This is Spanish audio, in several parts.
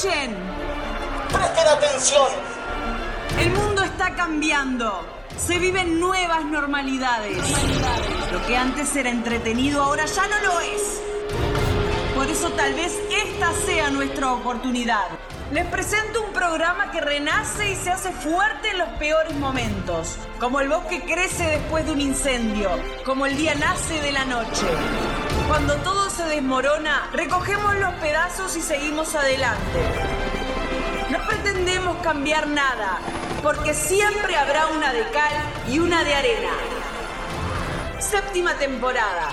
Escuchen. Presten atención. El mundo está cambiando. Se viven nuevas normalidades. Lo que antes era entretenido ahora ya no lo es. Por eso tal vez esta sea nuestra oportunidad. Les presento un programa que renace y se hace fuerte en los peores momentos. Como el bosque crece después de un incendio. Como el día nace de la noche. Cuando todo desmorona, recogemos los pedazos y seguimos adelante. No pretendemos cambiar nada, porque siempre habrá una de cal y una de arena. Séptima temporada.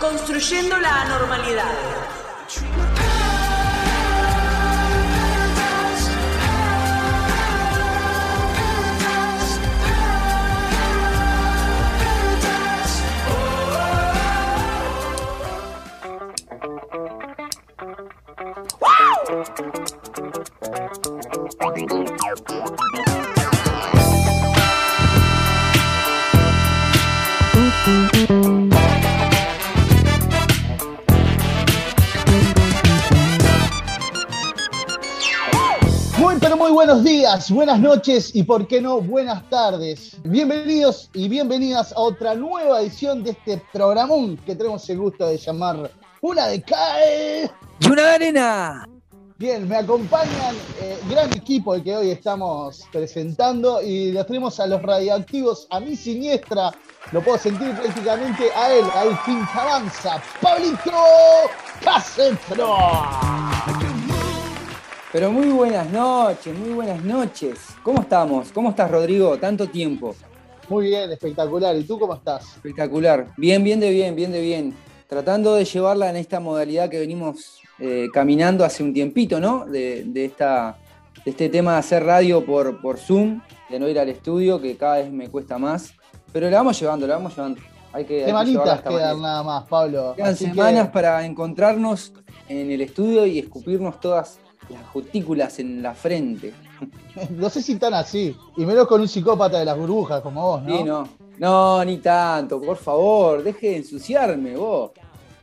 Construyendo la anormalidad. Buenos días, buenas noches y por qué no, buenas tardes. Bienvenidos y bienvenidas a otra nueva edición de este programón que tenemos el gusto de llamar Una de Cae. ¡Y una de arena! Bien, me acompañan eh, gran equipo el que hoy estamos presentando y los tenemos a los radioactivos, a mi siniestra, lo puedo sentir prácticamente a él, al fin que avanza, Pablito Casentro. Pero muy buenas noches, muy buenas noches. ¿Cómo estamos? ¿Cómo estás, Rodrigo? Tanto tiempo. Muy bien, espectacular. ¿Y tú cómo estás? Espectacular. Bien, bien de bien, bien de bien. Tratando de llevarla en esta modalidad que venimos eh, caminando hace un tiempito, ¿no? De, de esta, de este tema de hacer radio por, por Zoom, de no ir al estudio, que cada vez me cuesta más. Pero la vamos llevando, la vamos llevando. Hay que, hay Semanitas esta quedan nada más, Pablo. Quedan Así que- semanas para encontrarnos en el estudio y escupirnos todas las cutículas en la frente. No sé si tan así. Y menos con un psicópata de las burbujas como vos, ¿no? Sí, no. No, ni tanto, por favor, deje de ensuciarme vos.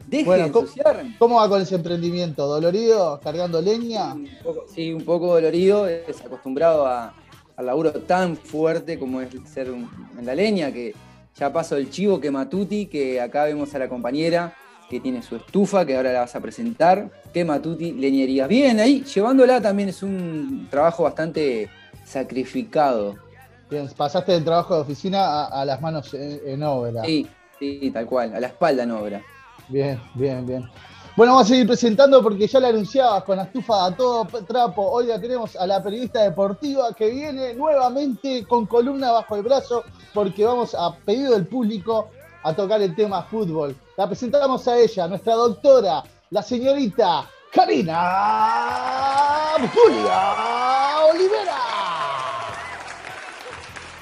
Deje Bueno, de ¿cómo- ensuciarme. ¿Cómo va con ese emprendimiento? ¿Dolorido? ¿Cargando leña? Un poco- sí, un poco dolorido, es acostumbrado a, al laburo tan fuerte como es ser un- en la leña, que ya paso el chivo que Matuti, que acá vemos a la compañera que tiene su estufa, que ahora la vas a presentar. Que Matuti Leñería. Bien, ahí llevándola también es un trabajo bastante sacrificado. Bien, pasaste del trabajo de oficina a, a las manos en, en obra. Sí, sí, tal cual, a la espalda en obra. Bien, bien, bien. Bueno, vamos a seguir presentando porque ya la anunciabas con la estufa a todo trapo. Hoy la tenemos a la periodista deportiva que viene nuevamente con columna bajo el brazo porque vamos a pedido del público a tocar el tema fútbol. La presentamos a ella, nuestra doctora, la señorita Karina Julia Olivera.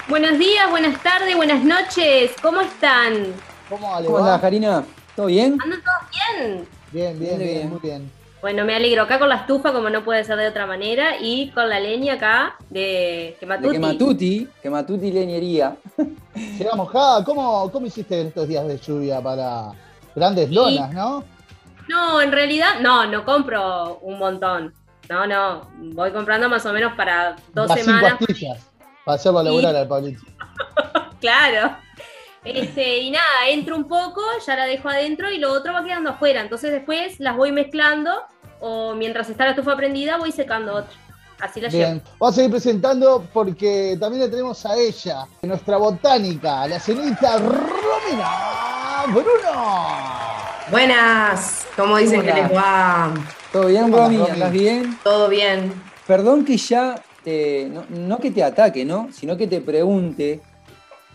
Buenos días, buenas tardes, buenas noches. ¿Cómo están? ¿Cómo ¿Cómo va? andás, Karina? ¿Todo bien? ¿Andan todos bien? Bien, bien, Bien, bien, bien. muy bien. Bueno, me alegro. Acá con la estufa, como no puede ser de otra manera, y con la leña acá de De Quematuti. que Matuti, que Matuti Leñería. Llega mojada. ¿Cómo, ¿Cómo hiciste en estos días de lluvia para grandes Sí. lonas, no? No, en realidad, no, no compro un montón. No, no, voy comprando más o menos para dos Las cinco semanas. astillas. Para hacerlo laburar al Pablito. Claro. Este, y nada, entro un poco, ya la dejo adentro y lo otro va quedando afuera. Entonces después las voy mezclando o mientras está la estufa prendida voy secando otra. Así la llevo. Bien, vamos a seguir presentando porque también le tenemos a ella, nuestra botánica, la señorita Romina Bruno. Buenas, ¿cómo dicen que les va? ¿Todo bien, ¿Cómo Romy? ¿Andás bien? ¿Todo bien? Perdón que ya te. No, no que te ataque, ¿no? Sino que te pregunte.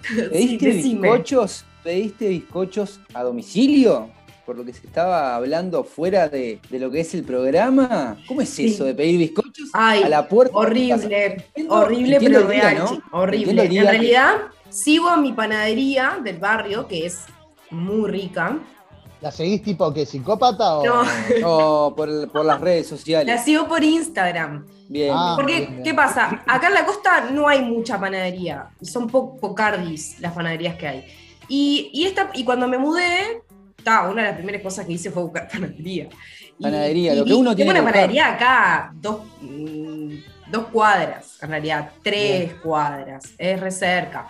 ¿Pediste bizcochos? ¿Pediste bizcochos a domicilio? Por lo que se estaba hablando fuera de, de lo que es el programa. ¿Cómo es Sí. eso de pedir bizcochos Ay, a la puerta? horrible, horrible, pero real. ¿no? Horrible. En que- realidad, sigo en mi panadería del barrio, que es muy rica. ¿La seguís tipo que psicópata o.? No. No, por, por las redes sociales. La sigo por Instagram. Bien, Ah. Porque, bien, bien. ¿qué pasa? Acá en la costa no hay mucha panadería. Son po- pocardis las panaderías que hay. Y, y, esta, y cuando me mudé, ta, una de las primeras cosas que hice fue buscar panadería. Panadería, y- lo que y uno tengo tiene una que buscar. panadería acá, dos, mm, dos cuadras, en realidad, tres cuadras, es re cerca.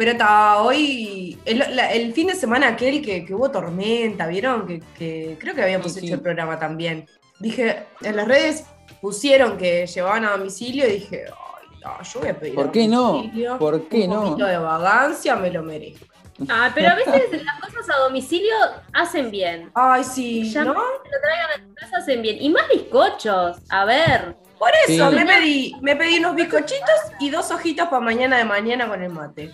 Pero hasta hoy, el, la- el fin de semana aquel que, que hubo tormenta, ¿vieron? Que, que creo que habíamos Sí, hecho sí. el programa también. Dije, en las redes pusieron que llevaban a domicilio y dije, ay, no, yo voy a pedir ¿Por a qué no? ¿Por qué un no? poquito de vagancia, me lo merezco. Ah, pero a veces las cosas a domicilio hacen bien. Ay, sí, Ya ¿no? Lo traigan a tu casa hacen bien. Y más bizcochos. A ver. Por eso Sí. me pedí, me pedí unos bizcochitos y dos hojitas para mañana de mañana con el mate.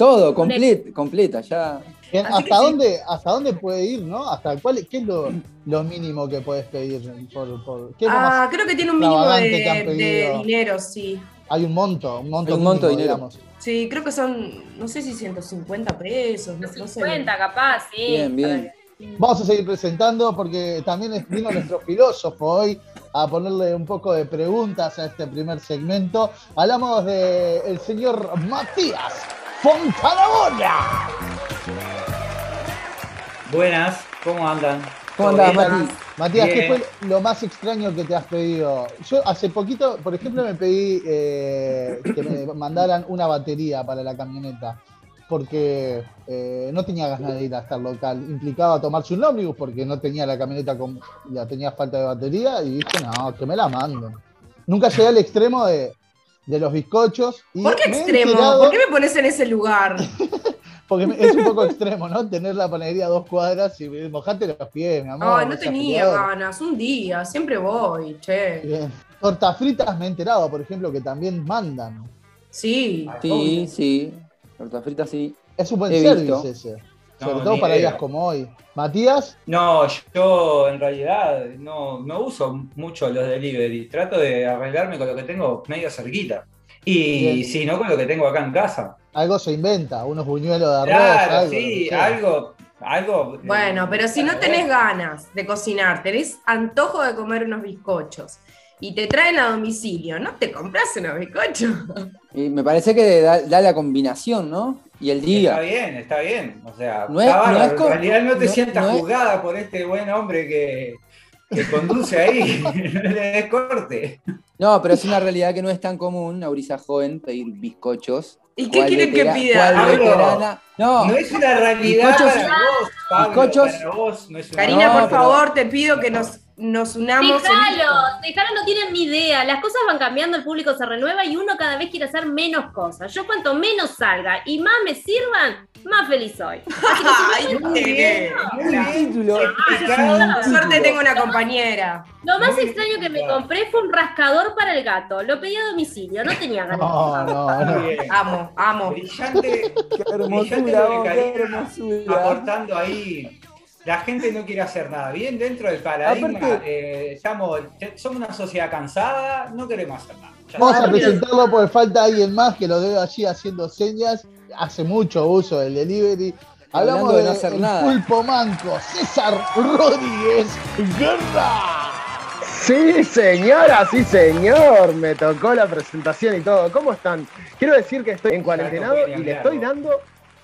Todo, complet, completa, ya. Bien, ¿Hasta, sí. dónde, ¿Hasta dónde puede ir, no? ¿Hasta cuál, ¿Qué es lo, lo mínimo que puedes pedir? Por, por- ¿qué es lo Ah, más- creo que tiene un mínimo de, de dinero, sí. Hay un monto, un monto, Hay un monto de dinero. digamos. Sí, creo que son, no sé si 150 pesos, no, no sé. 50 capaz, sí. Bien, bien. Vamos a seguir presentando porque también vino nuestro filósofo hoy a ponerle un poco de preguntas a este primer segmento. Hablamos del el señor Matías Fontanabona. Buenas, ¿cómo andan? ¿Cómo ¿Todo andás, bien? Mati? Matías, ¿qué fue lo más extraño que te has pedido? Yo hace poquito, por ejemplo, me pedí eh, que me mandaran una batería para la camioneta, porque eh, no tenía ganas de ir hasta el local. Implicaba tomarse un ómnibus porque no tenía la camioneta con, ya tenía falta de batería y dije, no, que me la manden. Nunca llegué al extremo de, de los bizcochos. Y ¿Por qué extremo? enterado- ¿Por qué me pones en ese lugar? Porque es un poco extremo, ¿no? Tener la panadería a dos cuadras y mojate los pies, mi amor. Ay, no tenía ganas, un día, siempre voy, che. Bien. Tortas fritas me he enterado, por ejemplo, que también mandan. Sí. Sí, sí. Torta frita, sí. Es un buen He service visto. ese. No, Sobre todo para idea. días como hoy. Matías, No, yo en realidad no, no uso mucho los delivery. Trato de arreglarme con lo que tengo medio cerquita. Y si no, con lo que tengo acá en casa. algo se inventa, unos buñuelos de arroz. Claro, algo, sí, algo, algo. Bueno, pero si no tenés ganas de cocinar, tenés antojo de comer unos bizcochos y te traen a domicilio, ¿no te compras unos bizcochos? Y me parece que da, da la combinación, ¿no? Y el Está día. bien, está bien. O sea, No es- está no bárbaro. es co- en realidad no te no- sientas no es- por este buen hombre que, que conduce ahí. no le des corte. No, pero es una realidad que no es tan común, a brisa joven, pedir bizcochos. ¿Y qué ¿Cuál quieren que pida? veterana? No, No es una realidad Bizcochos- para vos, Pablo. bizcochos- Para vos no es una Karina, No, por pero- favor, te pido que nos, nos unamos. en Déjalos, déjalos, no tienen ni idea. Las cosas van cambiando, el público se renueva y uno cada vez quiere hacer menos cosas. Yo cuanto menos salga y más me sirvan, más feliz soy. Ay, Muy bien, muy bien. Por suerte tengo una compañera. Lo más Muy extraño que me compré fue un rascador para el gato. Lo pedí a domicilio, no tenía ganas. No, no, no. Amo, amo. Brillante, Qué brillante hermosura. aportando ahí. La gente no quiere hacer nada. Bien dentro del paradigma, Aparte- eh, estamos, somos una sociedad cansada, no queremos hacer nada. Ya Vamos a presentarlo porque falta alguien más que lo debe allí haciendo señas. Hace mucho uso del delivery. Hablamos Hablando de de, no hacer el nada. pulpo manco, César Rodríguez Guerra. Sí, señora, sí, señor. Me tocó la presentación y todo. ¿Cómo están? Quiero decir que estoy en cuarentenado puede y le estoy dando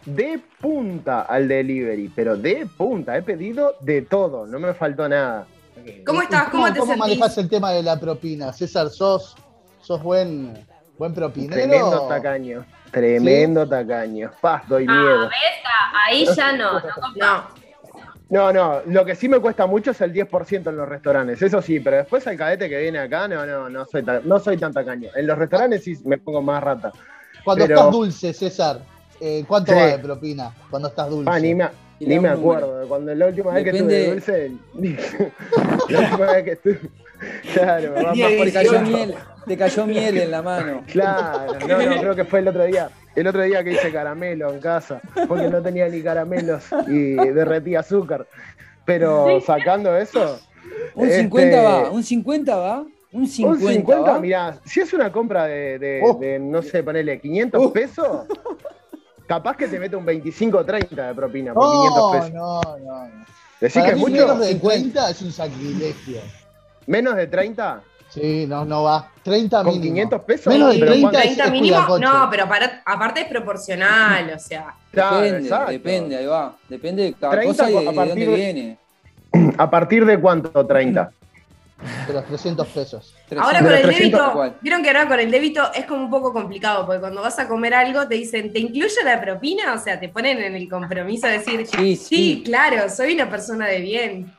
de punta al delivery, pero de punta. He pedido de todo, no me faltó nada. ¿Cómo estás? ¿Cómo te ¿Cómo manejas el tema de la propina? César, ¿sos, sos buen, buen propinero? Tremendo tacaño, tremendo tacaño. Paz, doy Ah, miedo. Ah, Ahí ya no. no. No, No, lo que sí me cuesta mucho es el 10% en los restaurantes, eso sí, pero después al cadete que viene acá, no, no, no soy, ta- no soy tan tacaño. En los restaurantes sí me pongo más rata. Cuando pero- estás dulce, César, eh, ¿cuánto Sí. va de propina? Cuando estás dulce. Ah, ni me, ni me acuerdo. Cuando la última vez que Depende- tuve dulce. la última vez que estuve. Claro, Tenía más por Te cayó 18. miel, te cayó miel en la mano. Claro, no, no, creo que fue el otro día. El otro día que hice caramelo en casa, porque no tenía ni caramelos y derretí azúcar. Pero sacando eso, Un Este- 50 va, un 50 va, un 50, un 50, va. mirá, si es una compra de, de- Oh. de, no sé, ponele 500 Uh. pesos, capaz que te mete un 25 o 30 de propina por No, 500 pesos. no, no. no. Decís Para que es mucho, menos de 50. 30 es un sacrilegio. menos de 30, Sí, no, no va. 30 con mínimo. 500 pesos. Menos de pero 30 cuando- es- 30 es mínimo. No, pero para- aparte es proporcional, o sea. Claro, Depende, exacto. depende, ahí va. Depende de cada 30 cosa y de, a de partir dónde de- viene. ¿A partir de cuánto? 30. De los 300 pesos. Ahora con el 300 débito, vieron que ahora con el débito es como un poco complicado, porque cuando vas a comer algo te dicen, ¿te incluye la propina? O sea, te ponen en el compromiso de decir, Sí, sí, sí. claro, soy una persona de bien.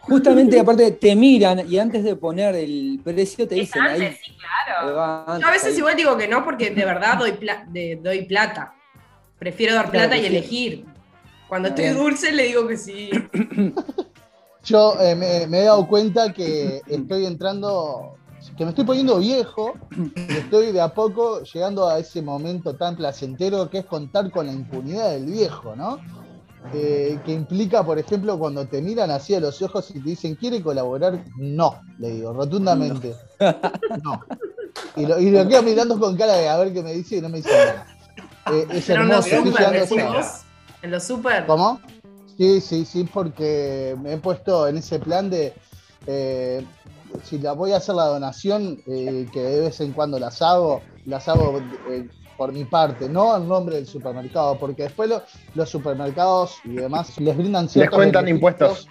Justamente, aparte, te miran y antes de poner el precio te dicen ahí. Antes, sí, claro. antes, Yo a veces ahí. igual digo que no, porque de verdad doy, pla- de- doy plata. Prefiero dar Claro plata y sí. elegir. Cuando estoy dulce le digo que sí. Yo eh, me, me he dado cuenta que estoy entrando, que me estoy poniendo viejo y estoy de a poco llegando a ese momento tan placentero que es contar con la impunidad del viejo, ¿no? Eh, que implica, por ejemplo, cuando te miran así a los ojos y te dicen, ¿quiere colaborar? No, le digo, rotundamente. No. Y lo, y lo quedo mirando con cara de a ver qué me dice y no me dice nada. Eh, es Pero en los hermoso, super, En los super. ¿Cómo? Sí, sí, sí, porque me he puesto en ese plan de eh, si la voy a hacer la donación, eh, que de vez en cuando las hago, las hago eh, por mi parte, no en nombre del supermercado, porque después lo- los supermercados y demás les brindan ciertos cuentan beneficios. impuestos.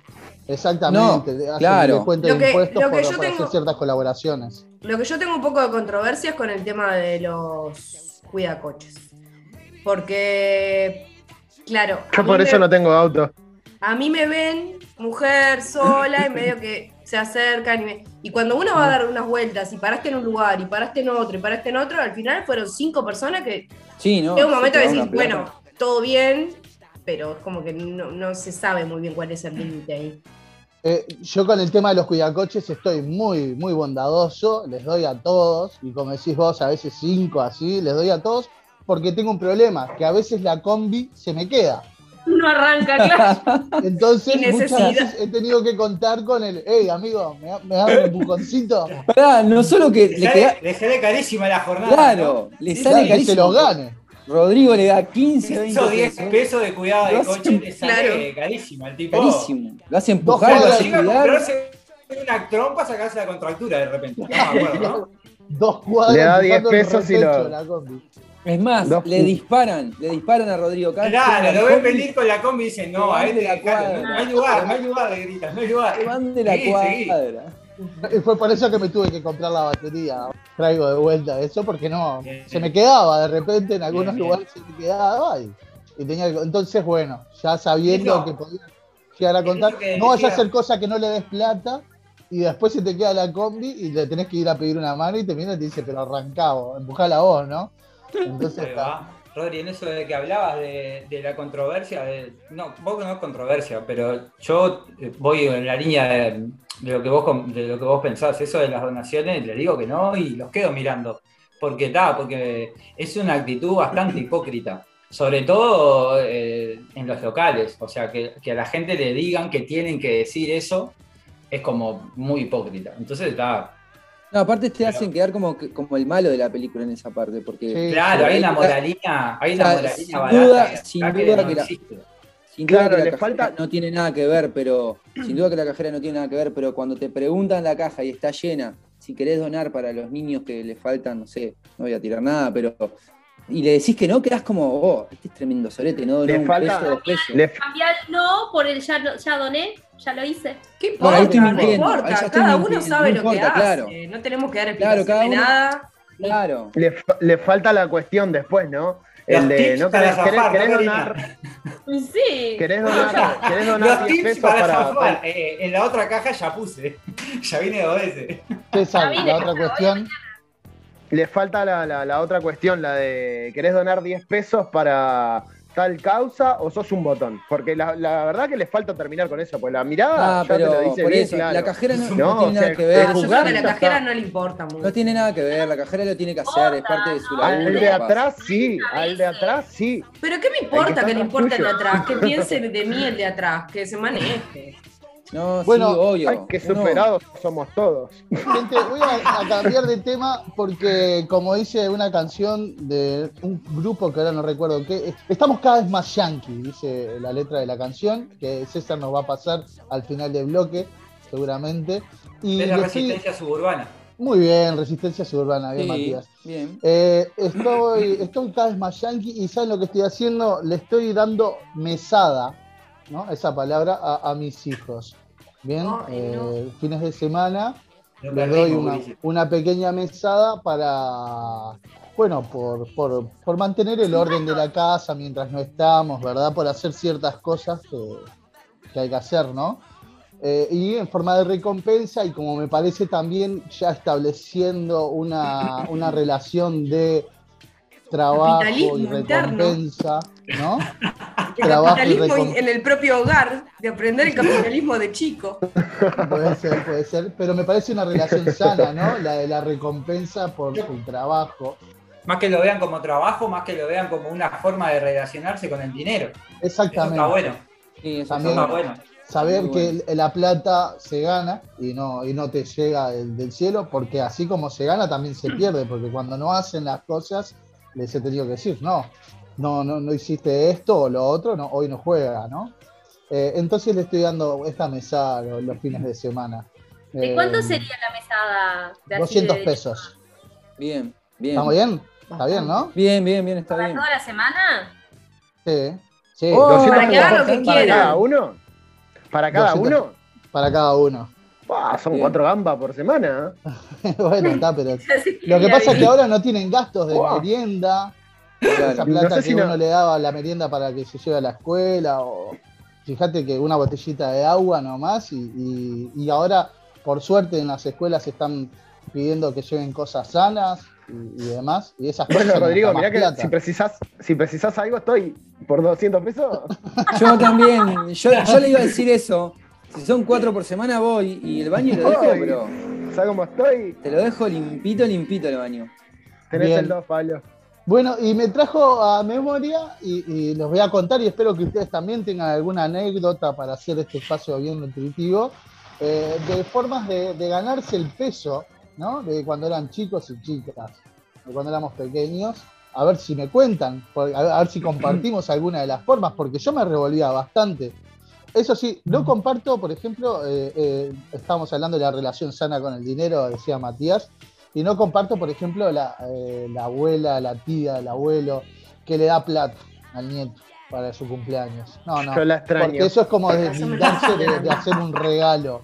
Exactamente, No, claro. de impuestos lo que por, yo por hacer tengo- ciertas colaboraciones. Lo que yo tengo un poco de controversia es con el tema de los cuidacoches. Porque, claro, Yo por me- eso no tengo auto. a mí me ven mujer sola y medio que se acercan y, me- y cuando uno va a dar unas vueltas y paraste en un lugar y paraste en otro y paraste en otro, al final fueron cinco personas que Sí, ¿no? llega un momento de plata. bueno, todo bien, pero es como que no, no se sabe muy bien cuál es el límite ahí. Eh, yo con el tema de los cuidacoches estoy muy, muy bondadoso, les doy a todos, y como decís vos, a veces cinco así, les doy a todos, porque tengo un problema, que a veces la combi se me queda. No arranca, claro. Entonces, muchas veces he tenido que contar con el, hey, amigo, ¿me, da- me das un empujoncito? Pará, no solo que Le le sale, queda. le sale carísima la jornada. Claro, le Sí, sale Claro, que se carísimo. los gane. Rodrigo le da ¿no? 15, 20 Esos 10 pesos. pesos de cuidado de Lo coche hacen- le sale Claro. carísimo al tipo. Carísimo. Lo hace Dos empujar, lo cuadras hace cuidar. comprarse una trompa, sacarse la contractura de repente. No me acuerdo, ¿no? Dos cuadras. Le da 10 empujando el pesos y lo- la combi. Es más, le disparan, le disparan a Rodrigo Castro. Claro, lo ven venir con la combi y dicen, no, a este de la cuadra. no hay lugar, no hay lugar, le gritan, no hay lugar. Van de la cuadra. Y fue por eso que me tuve que comprar la batería. Traigo de vuelta eso porque no, Bien, se me quedaba de repente en algunos Bien, bien. lugares se me quedaba y, y tenía que- entonces bueno, ya sabiendo Eso- que podía llegar a contar, que no vayas a hacer cosas que no le des plata y después se te queda la combi y le tenés que ir a pedir una mano y te viene y te dice, pero arrancá, empujala vos, ¿no? Entonces está. Rodri, en eso de que hablabas de, de la controversia, de- no, vos no es controversia, pero yo eh, voy en la línea de, de lo que vos de lo que vos pensás, eso de las donaciones, le digo que no y los quedo mirando. Porque está, porque es una actitud bastante hipócrita. Sobre todo eh, en los locales. O sea, que, que a la gente le digan que tienen que decir eso es como muy hipócrita. Entonces está. No, aparte te Pero- hacen quedar como, que- como el malo de la película en esa parte, porque Sí. Claro, hay una la- moralina, hay una moralina sin barata duda- que sin duda no que la- existe. sin duda Claro, que la le cajera falta- no tiene nada que ver, pero sin duda que la cajera no tiene nada que ver, pero cuando te preguntan la caja y está llena, si querés donar para los niños que le faltan, no sé, no voy a tirar nada, pero y le decís que no, quedás como, oh, este es tremendo sorete, no Le un falta- peso, dos pesos. Le, Cambiar no por el ya doné, ya lo hice. ¿Qué importa? estoy no mintiendo, importa. Cada uno sabe no lo que hace. claro. No tenemos que dar Claro, explicación cada de uno- nada. Claro. le, fa- le falta la cuestión después, ¿no? El Los de, ¿no para querés, querés- zafar, querés ¿no, donar, Sí. querés donar, querés donar Los 10 tips pesos para, para, zafar. Eh, en la otra caja ya puse. ya vine dos veces. Ya vine, la otra cuestión. Le falta la, la- la otra cuestión, la de ¿querés donar 10 pesos para tal causa o sos un botón? Porque la, la verdad que le falta terminar con eso, pues la mirada Ah, ya te lo pero dice por bien eso, claro. la cajera no, No, no tiene o nada que ver. yo creo que la cajera no le importa mucho. No tiene nada que ver, la cajera lo tiene que hacer, es parte de su laburo. Al de atrás sí, al de atrás sí. Pero ¿qué me que importa estar que le importe el de atrás? Que piense de mí el de atrás, que se maneje. No, Bueno, sí, obvio. Ay, qué Uno- superados somos todos. Gente, voy a, a cambiar de tema porque, como dice una canción de un grupo que ahora no recuerdo qué, estamos cada vez más yankee, dice la letra de la canción, que César nos va a pasar al final del bloque, seguramente. Y Es la estoy- resistencia suburbana. muy bien, resistencia suburbana, bien, Sí, Matías. bien. Eh, estoy, estoy cada vez más yankee y ¿saben lo que estoy haciendo? Le estoy dando mesada, ¿no? Esa palabra a, a mis hijos. Bien, no. Eh, fines de semana No les doy una, pequeña mesada para, bueno, por, por- por mantener el orden de la casa mientras no estamos, ¿verdad? Por hacer ciertas cosas que, que hay que hacer, ¿no? Eh, y en forma de recompensa y como me parece también ya estableciendo una, una relación de trabajo y interno. ¿No? El Trabajo capitalismo en el propio hogar, de aprender el capitalismo de chico. Puede ser, puede ser, pero me parece una relación sana, ¿no? La de la recompensa por su trabajo. Más que lo vean como trabajo, más que lo vean como una forma de relacionarse con el dinero. Eso Exactamente. está bueno. Sí, eso Eso También- está bueno. Saber que bueno. la plata se gana y no, y no te llega del, del cielo, porque así como se gana también se pierde, porque cuando no hacen las cosas, les he tenido que decir, no, no, no, no hiciste esto o lo otro, no, hoy no juega, ¿no? Eh, entonces le estoy dando esta mesada los, los fines de semana. ¿De cuánto Eh, sería la mesada? De así 200 de- pesos. Bien, bien. ¿Estamos bien? Está bien, ¿no? Bien, bien, bien, está ¿Para bien. toda la semana? Sí. Sí, Oh, 200 para lo que para cada uno. Para cada 200. uno. para cada uno. Son Bien. cuatro gambas por semana. bueno, está, pero Lo que pasa es que ahora no tienen gastos de Wow. Claro. esa No plata sé que si no- uno le daba a la merienda para que se lleve a la escuela, o fíjate que una botellita de agua nomás, y, y- y ahora, por suerte, en las escuelas están pidiendo que lleven cosas sanas y, y demás, y esas Bueno, cosas Rodrigo, mirá que si precisás, si precisás algo, estoy por 200 pesos. Yo también, yo, yo le iba a decir eso. Si son cuatro por semana voy y el baño lo dejo, pero ¿Sabes cómo estoy? te lo dejo limpito, limpito el baño. Tenés Bien. el 2, Pablo. Bueno, y me trajo a memoria, y, y los voy a contar, y espero que ustedes también tengan alguna anécdota para hacer este espacio bien nutritivo, eh, de formas de, de ganarse el peso, ¿no? De cuando eran chicos y chicas, de cuando éramos pequeños. A ver si me cuentan, a ver, a ver si compartimos alguna de las formas, porque yo me revolvía bastante. Eso sí, no comparto, por ejemplo, eh, eh, estábamos hablando de la relación sana con el dinero, decía Matías, y no comparto, por ejemplo, la, eh, la abuela, la tía, el abuelo, que le da plata al nieto para su cumpleaños. No, no. Yo la extraño. Porque eso es como deslindarse de, de hacer un regalo.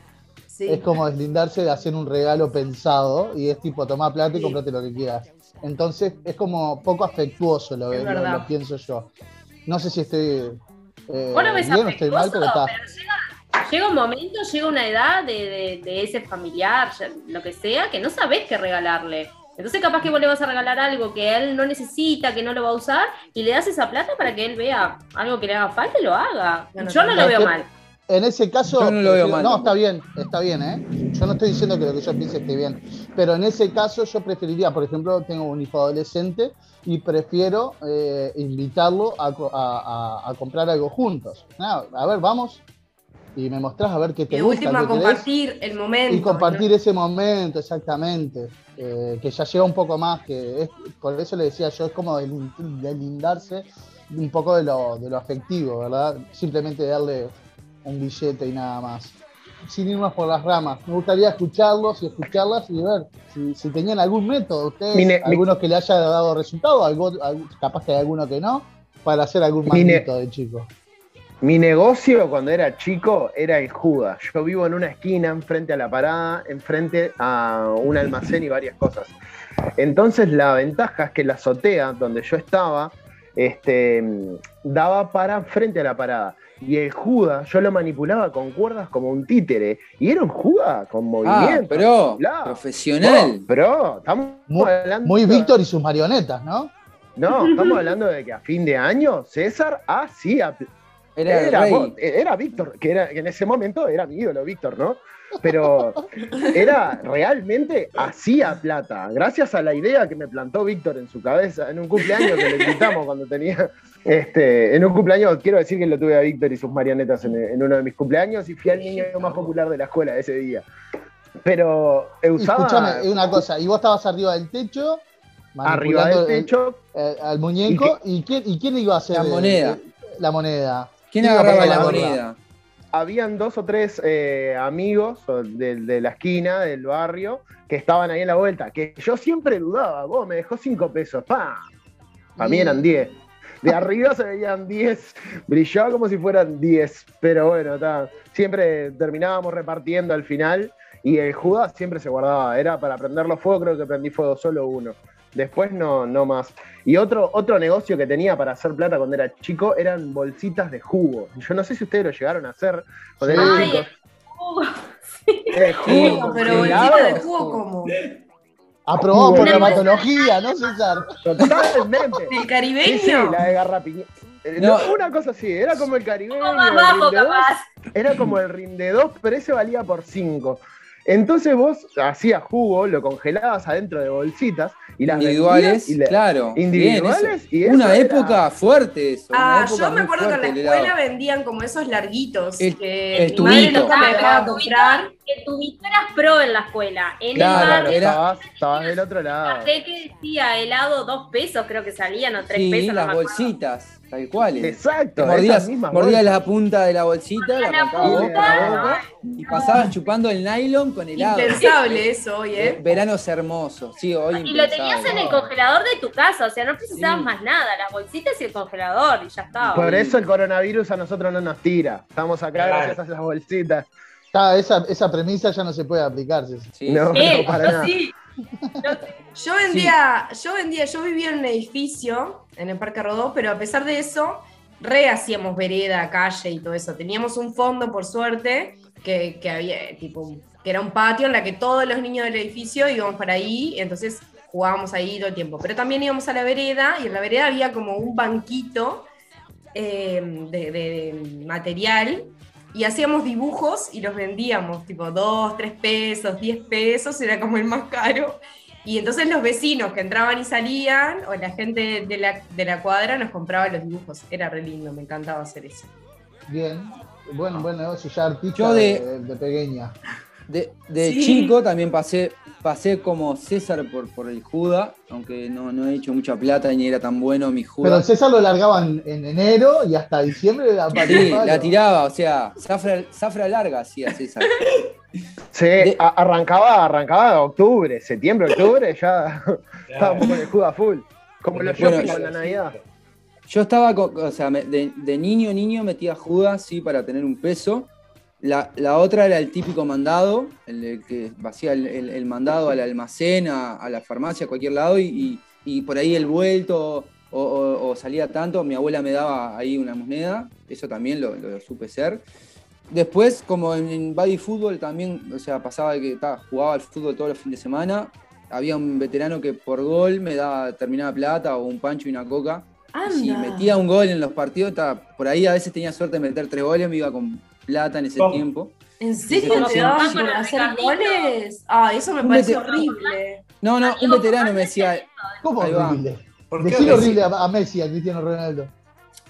Sí. Es como deslindarse de hacer un regalo pensado y es tipo, toma plata y Sí. comprate lo que quieras. Entonces es como poco afectuoso, lo, lo- pienso yo. No sé si estoy eh, Vos lo ves bien o estoy mal, afectuoso, pero está. pero llega, un momento, llega una edad de, de- de ese familiar, lo que sea, que no sabés qué regalarle. Entonces capaz que vos le vas a regalar algo que él no necesita, que no lo va a usar, y le das esa plata para que él vea algo que le haga falta y lo haga. Yo no lo veo mal. En ese caso, Yo no lo veo prefiero- mal no, está bien, está bien, ¿eh? Yo no estoy diciendo que lo que yo piense esté bien, pero en ese caso yo preferiría, por ejemplo, tengo un hijo adolescente y prefiero eh, invitarlo a, a- a- a comprar algo juntos. A ver, vamos y me mostrás a ver qué te de gusta, última, qué querés, compartir el momento. y compartir ese momento, exactamente, eh, que ya lleva un poco más, que es, por eso le decía yo, es como delin- delindarse un poco de lo, de lo afectivo, ¿verdad? Simplemente darle un billete y nada más. Sin irnos por las ramas, me gustaría escucharlos y escucharlas y ver si, si tenían algún método, ustedes, algunos que le haya dado resultado, algo, capaz que hay alguno que no, para hacer algún manito de chico. Mi negocio cuando era chico era el Judas. Yo vivo en una esquina, enfrente a la parada, enfrente a un almacén y varias cosas. Entonces la ventaja es que la azotea donde yo estaba este, daba para frente a la parada. Y el Judas yo lo manipulaba con cuerdas como un títere. Y era un Judas con Ah, movimiento. pero Claro. profesional. Pero estamos Muy, hablando. muy Víctor y sus marionetas, ¿no? No, estamos hablando de que a fin de año César hacía Era, era, rey. vos- era Víctor, que, era, que en ese momento era mi ídolo, Víctor, ¿no? Pero era realmente hacía plata, gracias a la idea que me plantó Víctor en su cabeza, en un cumpleaños que le invitamos cuando tenía, este, en un cumpleaños, quiero decir que lo tuve a Víctor y sus marionetas en, en uno de mis cumpleaños y fui el niño más popular de la escuela ese día. Pero eh, usaba Escúchame, una cosa, y vos estabas arriba del techo, arriba del el- techo, eh, al muñeco, ¿y, quién, ¿y quién iba a hacer La el- moneda. el- la moneda? ¿Quién a agarraba la gorra? moneda? habían dos o tres eh, amigos de, de la esquina, del barrio, que estaban ahí en la vuelta, que yo siempre dudaba, vos me dejó cinco pesos, pa. Para mí Y- eran diez. de arriba se veían 10, brillaba como si fueran 10, pero bueno, está. siempre terminábamos repartiendo al final y el Judas siempre se guardaba, era para prenderlo fuego, creo que prendí fuego solo uno. Después no, no más. Y otro, otro negocio que tenía para hacer plata cuando era chico eran bolsitas de jugo. Yo no sé si ustedes lo llegaron a hacer cuando eran Ay, chicos. Uh, Eh, jugo, pero helado, bolsita de jugo como. Aprobado por Una dermatología, ¿no, César? Totalmente. ¿El Sí, sí, caribeño? la de garrapiña. Eh, No. no, una cosa así, era como el caribeño. más el bajo, dos, capaz. Era como el rinde 2, pero ese valía por 5. Entonces vos hacías jugo, lo congelabas adentro de bolsitas y las individuales, y claro. individuales, bien, y Una era- época fuerte eso. una Ah, época yo me acuerdo que en la escuela vendían como esos larguitos El- que el mi madre nunca me Ah, dejaba comprar. Que tu eras pro en la escuela. En Claro, el barrio era- Estabas, estabas del otro lado. sé que decía helado dos pesos, creo que salían, o tres Sí, pesos. las bolsitas, tal cual. Exacto, Mordías, mismas la punta de la bolsita, la punta. y pasabas chupando el nylon con helado. Impensable eso hoy, Eh, ¿eh? Veranos hermosos, sí, hoy Y lo tenías en el congelador de tu casa, o sea, no precisabas Sí. más nada, las bolsitas y el congelador, y ya estaba. Por eso el coronavirus a nosotros no nos tira. Estamos acá Claro. gracias a esas bolsitas. Esa, esa premisa ya no se puede aplicar. Sí, No. Eh, no, para yo nada. sí. Yo vendía, yo vendía, yo vivía en un edificio en el Parque Rodó, pero a pesar de eso, re hacíamos vereda, calle y todo eso. Teníamos un fondo, por suerte, que, que había, tipo, que era un patio en la que todos los niños del edificio íbamos para ahí, y entonces jugábamos ahí todo el tiempo. Pero también íbamos a la vereda, y en la vereda había como un banquito eh, de, de- de material. Y hacíamos dibujos y los vendíamos, tipo 2, 3 pesos, 10 pesos, era como el más caro. Y entonces los vecinos que entraban y salían, o la gente de la, de la cuadra, nos compraba los dibujos. Era re lindo, me encantaba hacer eso. Bien. Buen, buen negocio, ya artista Yo de, de- de pequeña. De, de Sí. chico también pasé, pasé como César por, por el Juda, aunque no, no he hecho mucha plata ni era tan bueno mi Pero Juda. el César lo largaban en enero y hasta diciembre la Sí, la tiraba, o sea, zafra, zafra larga hacía César. Sí, De- a- arrancaba, arrancaba octubre, septiembre, octubre, ya estábamos con el jugo a full. Como los Bueno, yo- con la Navidad. Yo estaba, o sea, me- de, de niño niño metía Judas, sí, para tener un peso. La, la otra era el típico mandado, el, que hacía el, el- el mandado al almacén, a, a la farmacia, a cualquier lado, y, y- y por ahí el vuelto o, o- o salía tanto, mi abuela me daba ahí una moneda, eso también lo, lo supe ser. Después, como en, en body fútbol también, o sea, pasaba de que ta, jugaba al fútbol todos los fines de semana, había un veterano que por gol me daba determinada plata o un pancho y una coca. Y Si Anda. metía un gol en los partidos, ta, por ahí a veces tenía suerte de meter tres goles, me iba con plata en ese Oh. tiempo. ¿En serio Sí, te sí. daban el hacer goles? Ah, eso me Un parece horrible. No, no, un veterano me decía, ¿Cómo horrible? ¿Por qué Decir horrible? horrible a, a Messi, a Cristiano Ronaldo.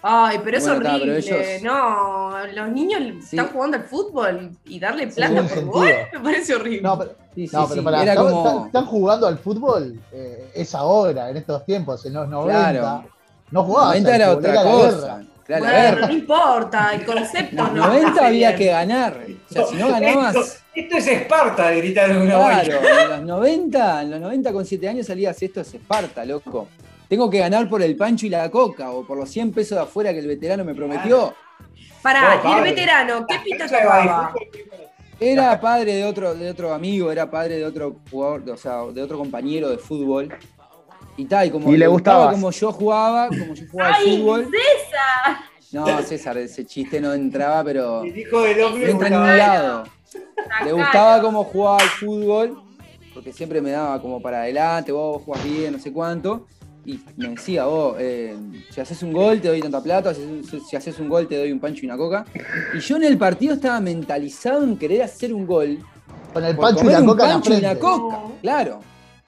Ay, pero es Bueno, está, horrible. pero ellos- No, los niños Sí. están jugando al fútbol y darle Sí, plata tiene por sentido. gol me parece horrible. No, pero, sí, sí, no, sí, pero pará, era ¿están, como... están- están jugando al fútbol? Eh, es ahora, en estos tiempos, en los 90. Claro. No jugabas 90 al era otra cosa. guerra. Claro, bueno, no importa, el concepto En los no. 90 había que ganar. O sea, si no ganabas. Esto, esto es Esparta, de gritar una Claro, en los 90, en los 90 con 7 años salías esto es Esparta, loco. Tengo que ganar por el pancho y la coca o por los 100 pesos de afuera que el veterano me prometió. Pará, No, y el veterano, ¿qué tocaba? fútbol. Era padre de otro, de otro amigo, era padre de otro jugador, o sea, de otro compañero de fútbol. Y tal, y como Y le gustabas. como yo jugaba, como yo jugaba al ¡Ay, fútbol. César! No, César, ese chiste no entraba, pero El hijo del no entra en ningún lado. Le gustaba cómo jugaba al fútbol, porque siempre me daba como para adelante, vos jugás bien, no sé cuánto. Y me decía, vos, eh, si haces un gol te doy tanta plata, si, si haces un gol te doy un pancho y una coca. Y yo en el partido estaba mentalizado en querer hacer un gol. Con el pancho y la coca en la pancho y una coca, claro.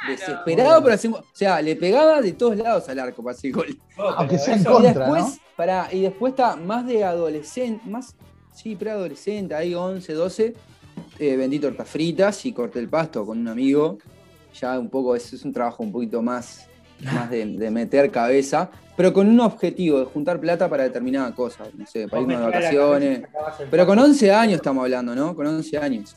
Desesperado un gol. O sea, le pegaba de todos lados al arco para hacer gol. No, pero Aunque sea en eso- Y contra, después, ¿no? pará, y después está más de adolescente, más, sí, preadolescente, ahí 11, 12, eh, vendí tortas fritas y corté el pasto con un amigo. Ya un poco, es, es un trabajo un poquito más, más de, de meter cabeza, pero con un objetivo de juntar plata para determinada cosa, no sé, para irme de vacaciones. Pero con pasto. 11 años estamos hablando, ¿no? Con 11 años.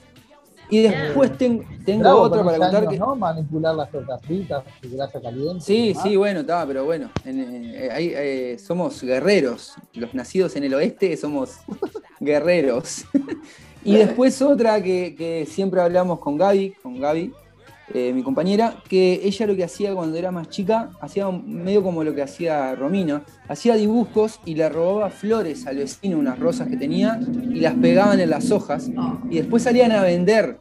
Y después ten- tengo Bravo, otra para contar años, que. ¿no? Manipular las tortas fritas, grasa caliente. Sí, sí, bueno, está, pero bueno, en, eh, ahí, eh, somos guerreros. Los nacidos en el oeste somos guerreros. y después otra que, que siempre hablamos con Gaby, con Gaby, eh, mi compañera, que ella lo que hacía cuando era más chica, hacía medio como lo que hacía Romina, hacía dibujos y le robaba flores al vecino, unas rosas que tenía, y las pegaban en las hojas, y después salían a vender.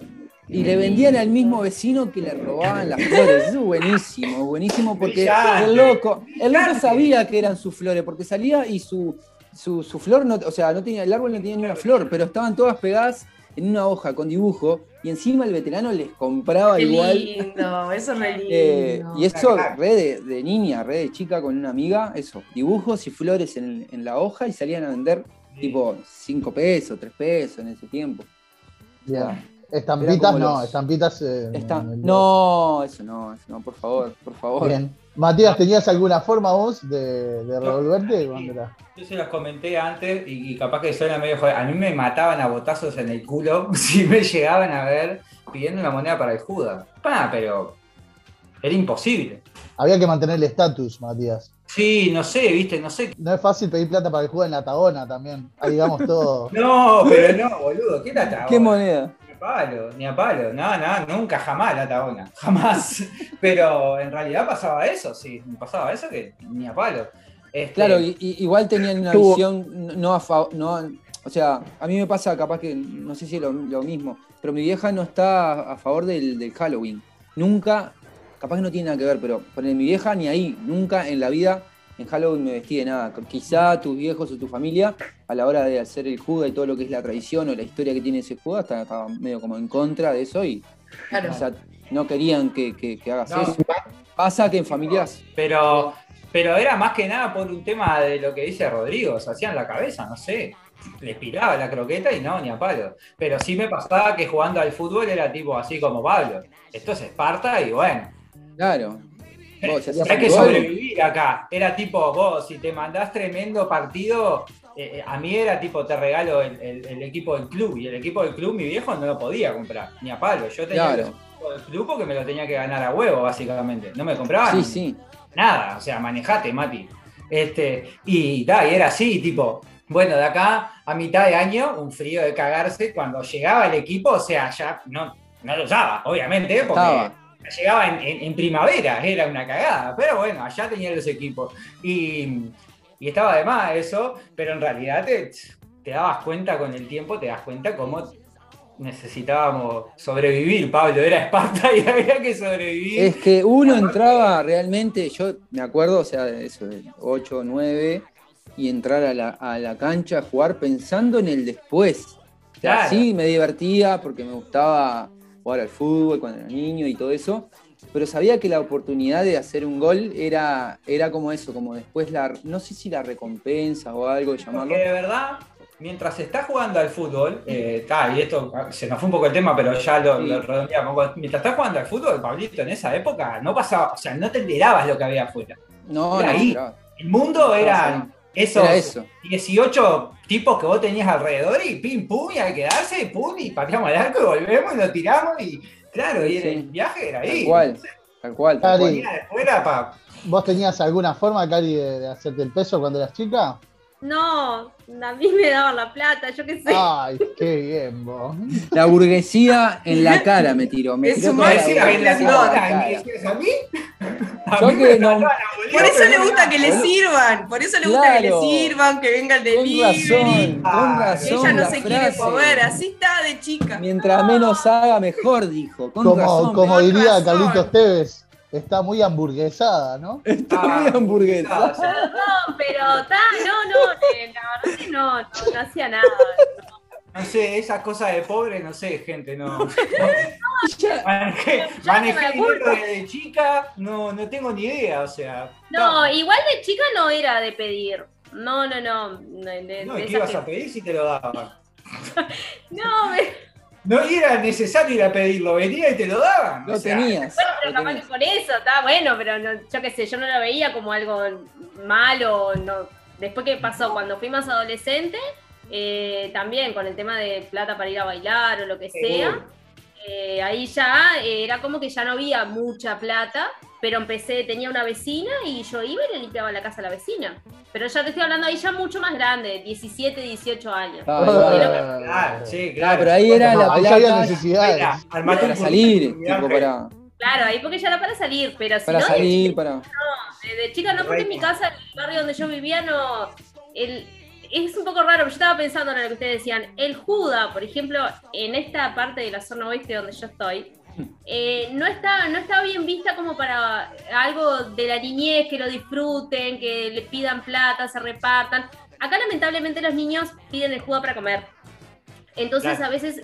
Y le vendían al mismo vecino que le robaban las flores. Eso es buenísimo, buenísimo porque el loco, el loco sabía que eran sus flores, porque salía y su, su, su flor, no, o sea, no tenía, el árbol no tenía ni una flor, pero estaban todas pegadas en una hoja con dibujo, y encima el veterano les compraba Qué igual. lindo, eso es re lindo. Eh, y eso, re de, de niña, re de chica con una amiga, eso, dibujos y flores en, en la hoja y salían a vender tipo 5 pesos, 3 pesos en ese tiempo. Bien. Estampitas no, los- estampitas. eh, Está- en el- no, eso no, eso no, por favor, por favor. Bien. Matías, ¿tenías alguna forma vos de, de revolverte? Yo se los comenté antes y, y capaz que suena medio joder. A mí me mataban a botazos en el culo si me llegaban a ver pidiendo una moneda para el Judas. Pa, pero era imposible. Había que mantener el estatus, Matías. Sí, no sé, viste, no sé. No es fácil pedir plata para el juego en la Tagona también. Ahí digamos todo. No, pero no, boludo, ¿qué la ¿Qué moneda? Ni a palo, ni a palo, no, no, nunca, jamás la Tabona, jamás. Pero en realidad pasaba eso, sí, pasaba eso que ni a palo. Este, Claro, y- y- igual tenían una Tuvo- visión no a favor, no, o sea, a mí me pasa capaz que, no sé si es lo, lo mismo, pero mi vieja no está a favor del, del Halloween. Nunca, capaz que no tiene nada que ver, pero poner mi vieja ni ahí, nunca en la vida en Halloween me vestí de nada. Quizá tus viejos o tu familia, a la hora de hacer el juda y todo lo que es la tradición o la historia que tiene ese juda, estaba estaba medio como en contra de eso y Claro. no querían que, que- que hagas No. eso. Pasa que en familias Pero, pero era más que nada por un tema de lo que dice Rodrigo, se hacían la cabeza, no sé. Les piraba la croqueta y no, ni a palo. Pero sí me pasaba que jugando al fútbol era tipo así como Pablo. Esto es Esparta y bueno. Claro. Vos, Hay que sobrevivir acá. Era tipo, vos, si te mandás tremendo partido, eh, eh, a mí era tipo, te regalo el, el- el equipo del club. Y el equipo del club, mi viejo no lo podía comprar, ni a palo. Yo tenía Claro. el equipo del club porque me lo tenía que ganar a huevo, básicamente. No me compraban Sí, sí. nada. O sea, manejate, Mati. Este, y, ta, y era así, tipo, bueno, de acá a mitad de año, un frío de cagarse. Cuando llegaba el equipo, o sea, ya no, no lo usaba, obviamente, porque Estaba. Llegaba en, en- en primavera, era una cagada. Pero bueno, allá tenía los equipos. Y, y estaba de más eso, pero en realidad te, te dabas cuenta con el tiempo, te das cuenta cómo necesitábamos sobrevivir, Pablo. Era Esparta y había que sobrevivir. Es que uno entraba realmente, yo me acuerdo, o sea, eso, de 8 o 9, y entrar a la, a la cancha a jugar pensando en el después. O sea, Claro. Sí, me divertía porque me gustaba jugar al fútbol cuando era niño y todo eso, pero sabía que la oportunidad de hacer un gol era, era como eso, como después la, no sé si la recompensa o algo, llamarlo. Porque de verdad, mientras estás jugando al fútbol, eh, y esto ah, se nos fue un poco el tema, pero ya lo, Sí. lo redondeamos. Mientras estás jugando al fútbol, Pablito, en esa época no pasaba, o sea, no te enterabas lo que había afuera. No, Era no, ahí. El mundo era esos Era eso. 18 tipos que vos tenías alrededor y pim, pum, y al quedarse, pum, y pateamos al arco y volvemos y lo tiramos y claro, y Sí. el viaje era ahí. Tal cual, tal cual. tal Cari. cual. Pa- ¿Vos tenías alguna forma, Cari, de, de hacerte el peso cuando eras chica? No, a mí me daban la plata, yo qué sé. Ay, qué bien, vos. La burguesía en la cara me tiró. Me Es tiró un. ¿Me decías a mí? A Yo mí que me no- Por eso le gusta que le sirvan, por eso le gusta que le sirvan, que venga el Con delivery. razón, con razón. Ella no la se frase. quiere mover, así está de chica. Mientras menos haga, mejor, dijo. Con Como, razón. como diría razón. Carlitos Tevez, está muy hamburguesada, ¿no? Está Ah, muy hamburguesa. No, pero ta, no, no, eh, la verdad que no, no, no hacía nada. No sé, esas cosas de pobre, no sé, gente, no. Ya- manejé manejé no acuerdo. dinero desde chica, no, no tengo ni idea, o sea. No, igual de chica no era de pedir. No, no, no. De, de- No, de ¿y qué ibas a pedir si te lo daban? No, me- No era necesario ir a pedirlo, venía y te lo daban. Lo o sea, tenías. pero lo capaz que por eso, está bueno, pero no, yo qué sé, yo no lo veía como algo malo. No. Después que pasó, cuando fui más adolescente, eh, también con el tema de plata para ir a bailar o lo que sea, eh, ahí ya eh, era como que ya no había mucha plata, pero empecé, tenía una vecina y yo iba y le limpiaba la casa a la vecina. Pero ya te estoy hablando ahí ya mucho más grande, 17, 18 años. Ah, Ah, Claro, sí, Claro, claro. pero ahí era no, la ahí había necesidades. Armate para salir, tipo para, Claro, ahí porque ya era para salir, pero si para no, de salir, chica- para. no, de, de chica no, porque en mi casa, en el barrio donde yo vivía, no. El, es un poco raro, pero yo estaba pensando en lo que ustedes decían. El Juda, por ejemplo, en esta parte de la zona oeste donde yo estoy, eh, no, está, no está bien vista como para algo de la niñez, que lo disfruten, que le pidan plata, se repartan. Acá lamentablemente los niños piden el Juda para comer. Entonces Claro. a veces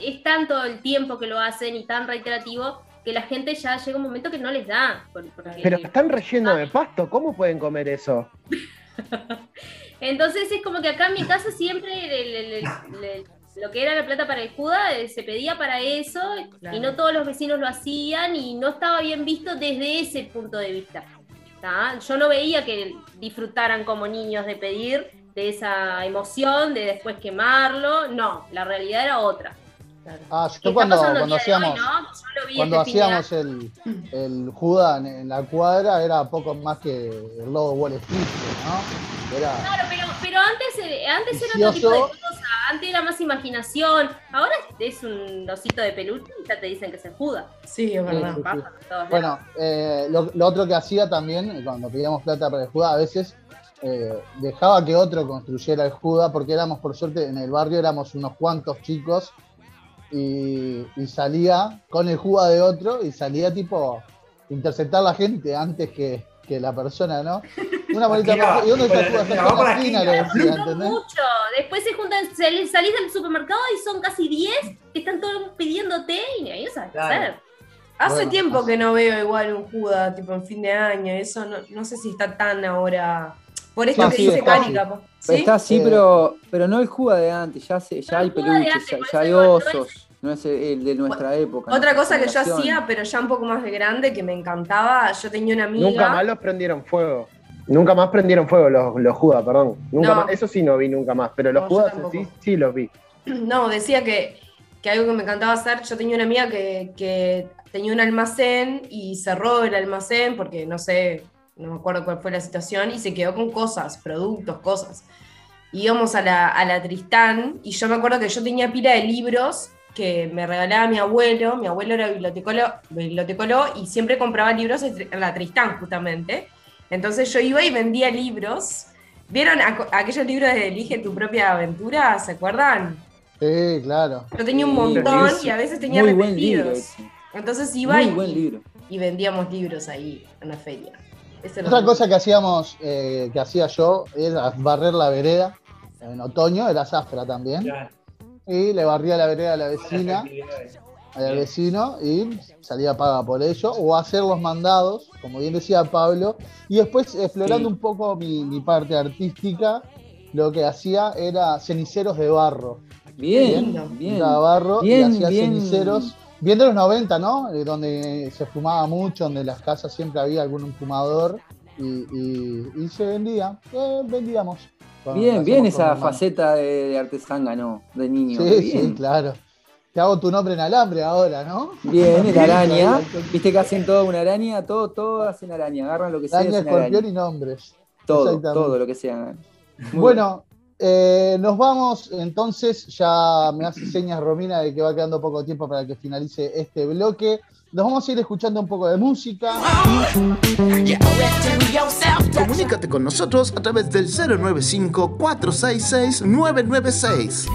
es tanto el tiempo que lo hacen y tan reiterativo que la gente ya llega un momento que no les da. porque- Pero están relleno de pasto, ¿cómo pueden comer eso? Entonces es como que acá en mi casa siempre el- el- el- el- lo que era la plata para el Juda eh, se pedía para eso Claro. y no todos los vecinos lo hacían y no estaba bien visto desde ese punto de vista. ¿tá? Yo no veía que disfrutaran como niños de pedir de esa emoción, de después quemarlo. No, la realidad era otra. Ah, ¿Qué yo está cuando, cuando hoy, hacíamos, no? Yo lo vi cuando este hacíamos el, el Juda en, en la cuadra era poco más que el lobo Wall Street, ¿no? Era, Claro, pero, pero antes, eh, antes era otro tipo de cosa, antes era más imaginación, ahora es un osito de peluche y ya te dicen que se juda. Sí, es verdad. Sí, lados. Bueno, eh, lo, lo otro que hacía también, cuando pedíamos plata para el Juda, a veces eh, dejaba que otro construyera el Juda, porque éramos, por suerte, en el barrio éramos unos cuantos chicos, y, y salía con el Juda de otro, y salía tipo interceptar a la gente antes que, que la persona, ¿no? Una bonita cosa. ¿Y dónde está Juda? La la esquina, mucho. Después se juntan, sal- salís del supermercado y son casi 10 que están todos pidiéndote y ahí no sabes qué hacer. Hace Bueno, tiempo hace- que no veo igual un Juda, tipo en fin de año. Eso no, no sé si está tan ahora. Por esto que sí, dice está, Cari, sí. capaz. ¿Sí? Está así, Eh, pero, pero no el Juga de antes, ya, se, ya hay peluches, antes, ya, hay osos, no es el, el de nuestra época. Otra cosa que yo hacía, pero ya un poco más de grande, que me encantaba, yo tenía una amiga. Nunca más los prendieron fuego. Nunca más prendieron fuego los, los Judas, perdón. Nunca No. más, eso sí no vi nunca más, pero los No, Judas sí, sí los vi. No, decía que, que algo que me encantaba hacer, yo tenía una amiga que, que tenía un almacén y cerró el almacén porque no sé, no me acuerdo cuál fue la situación, y se quedó con cosas, productos, cosas. Íbamos a la, a la Tristán y yo me acuerdo que yo tenía pila de libros que me regalaba mi abuelo, mi abuelo era bibliotecólogo, bibliotecólogo y siempre compraba libros en la Tristán justamente. Entonces yo iba y vendía libros. ¿Vieron aquellos libros de Elige tu propia aventura? ¿Se acuerdan? Sí, claro. Yo tenía un montón sí. y a veces tenía Muy buen libro repetidos. Entonces iba Muy y, buen libro. y vendíamos libros ahí en la feria. Otra cosa que hacíamos, eh, que hacía yo, era barrer la vereda. En otoño era zafra también. Claro. Y le barría la vereda a la vecina. Al vecino, y salía paga por ello. O hacer los mandados, como bien decía Pablo. Y después, explorando Sí. un poco mi, mi parte artística, lo que hacía era ceniceros de barro. Bien, bien. Barro Bien, y hacía bien. ceniceros. Bien de los 90, ¿no? Eh, donde se fumaba mucho, donde en las casas siempre había algún fumador y, y- y se vendía. Eh, vendíamos. Bien, bien esa faceta de, de artesanga, ¿no? De niño. Sí, bien. sí, claro. Te hago tu nombre en alambre ahora, ¿no? Bien, el araña. Viste que hacen todo una araña, todo, todo hacen araña. Agarran lo que sea, Araña, escorpión y nombres. Todo, todo lo que sea. Muy Bueno, eh, nos vamos entonces, ya me hace señas Romina de que va quedando poco tiempo para que finalice este bloque. Nos vamos a ir escuchando un poco de música. Comunícate con nosotros a través del 095-466-996.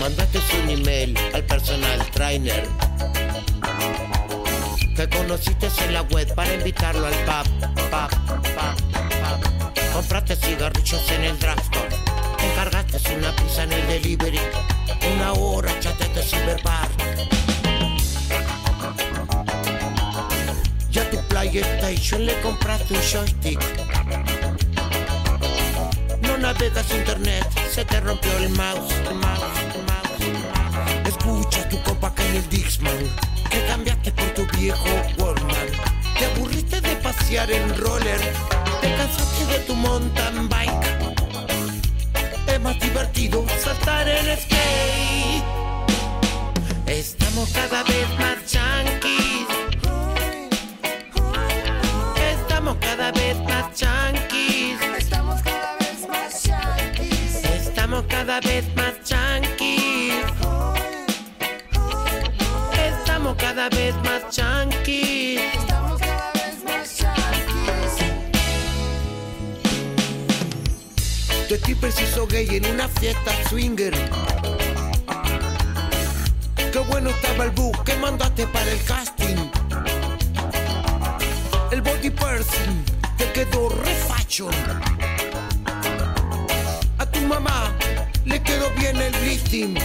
Mandaste un email al personal trainer que conociste en la web para invitarlo al pub, pub, pub, pub. Compraste cigarrillos en el drugstore, encargaste una pizza en el delivery, una hora chateaste cyberbar. Ya tu PlayStation le compraste un joystick. No navegas internet, se te rompió el mouse. Escucha tu copa que en el Dixman, que cambiaste por tu viejo Wallman. Te aburriste de pasear en roller, te cansaste de tu mountain bike. Es más divertido saltar en skate. Estamos cada vez más junkies. Estamos cada vez más junkies. Estamos cada vez más yanquis. Estamos cada vez más cada vez más junkies. Estamos cada vez más. Tu stripper se hizo gay en una fiesta swinger. Qué bueno estaba el book que mandaste para el casting. El body person te quedó re fashion. A tu mamá le quedó bien el lifting.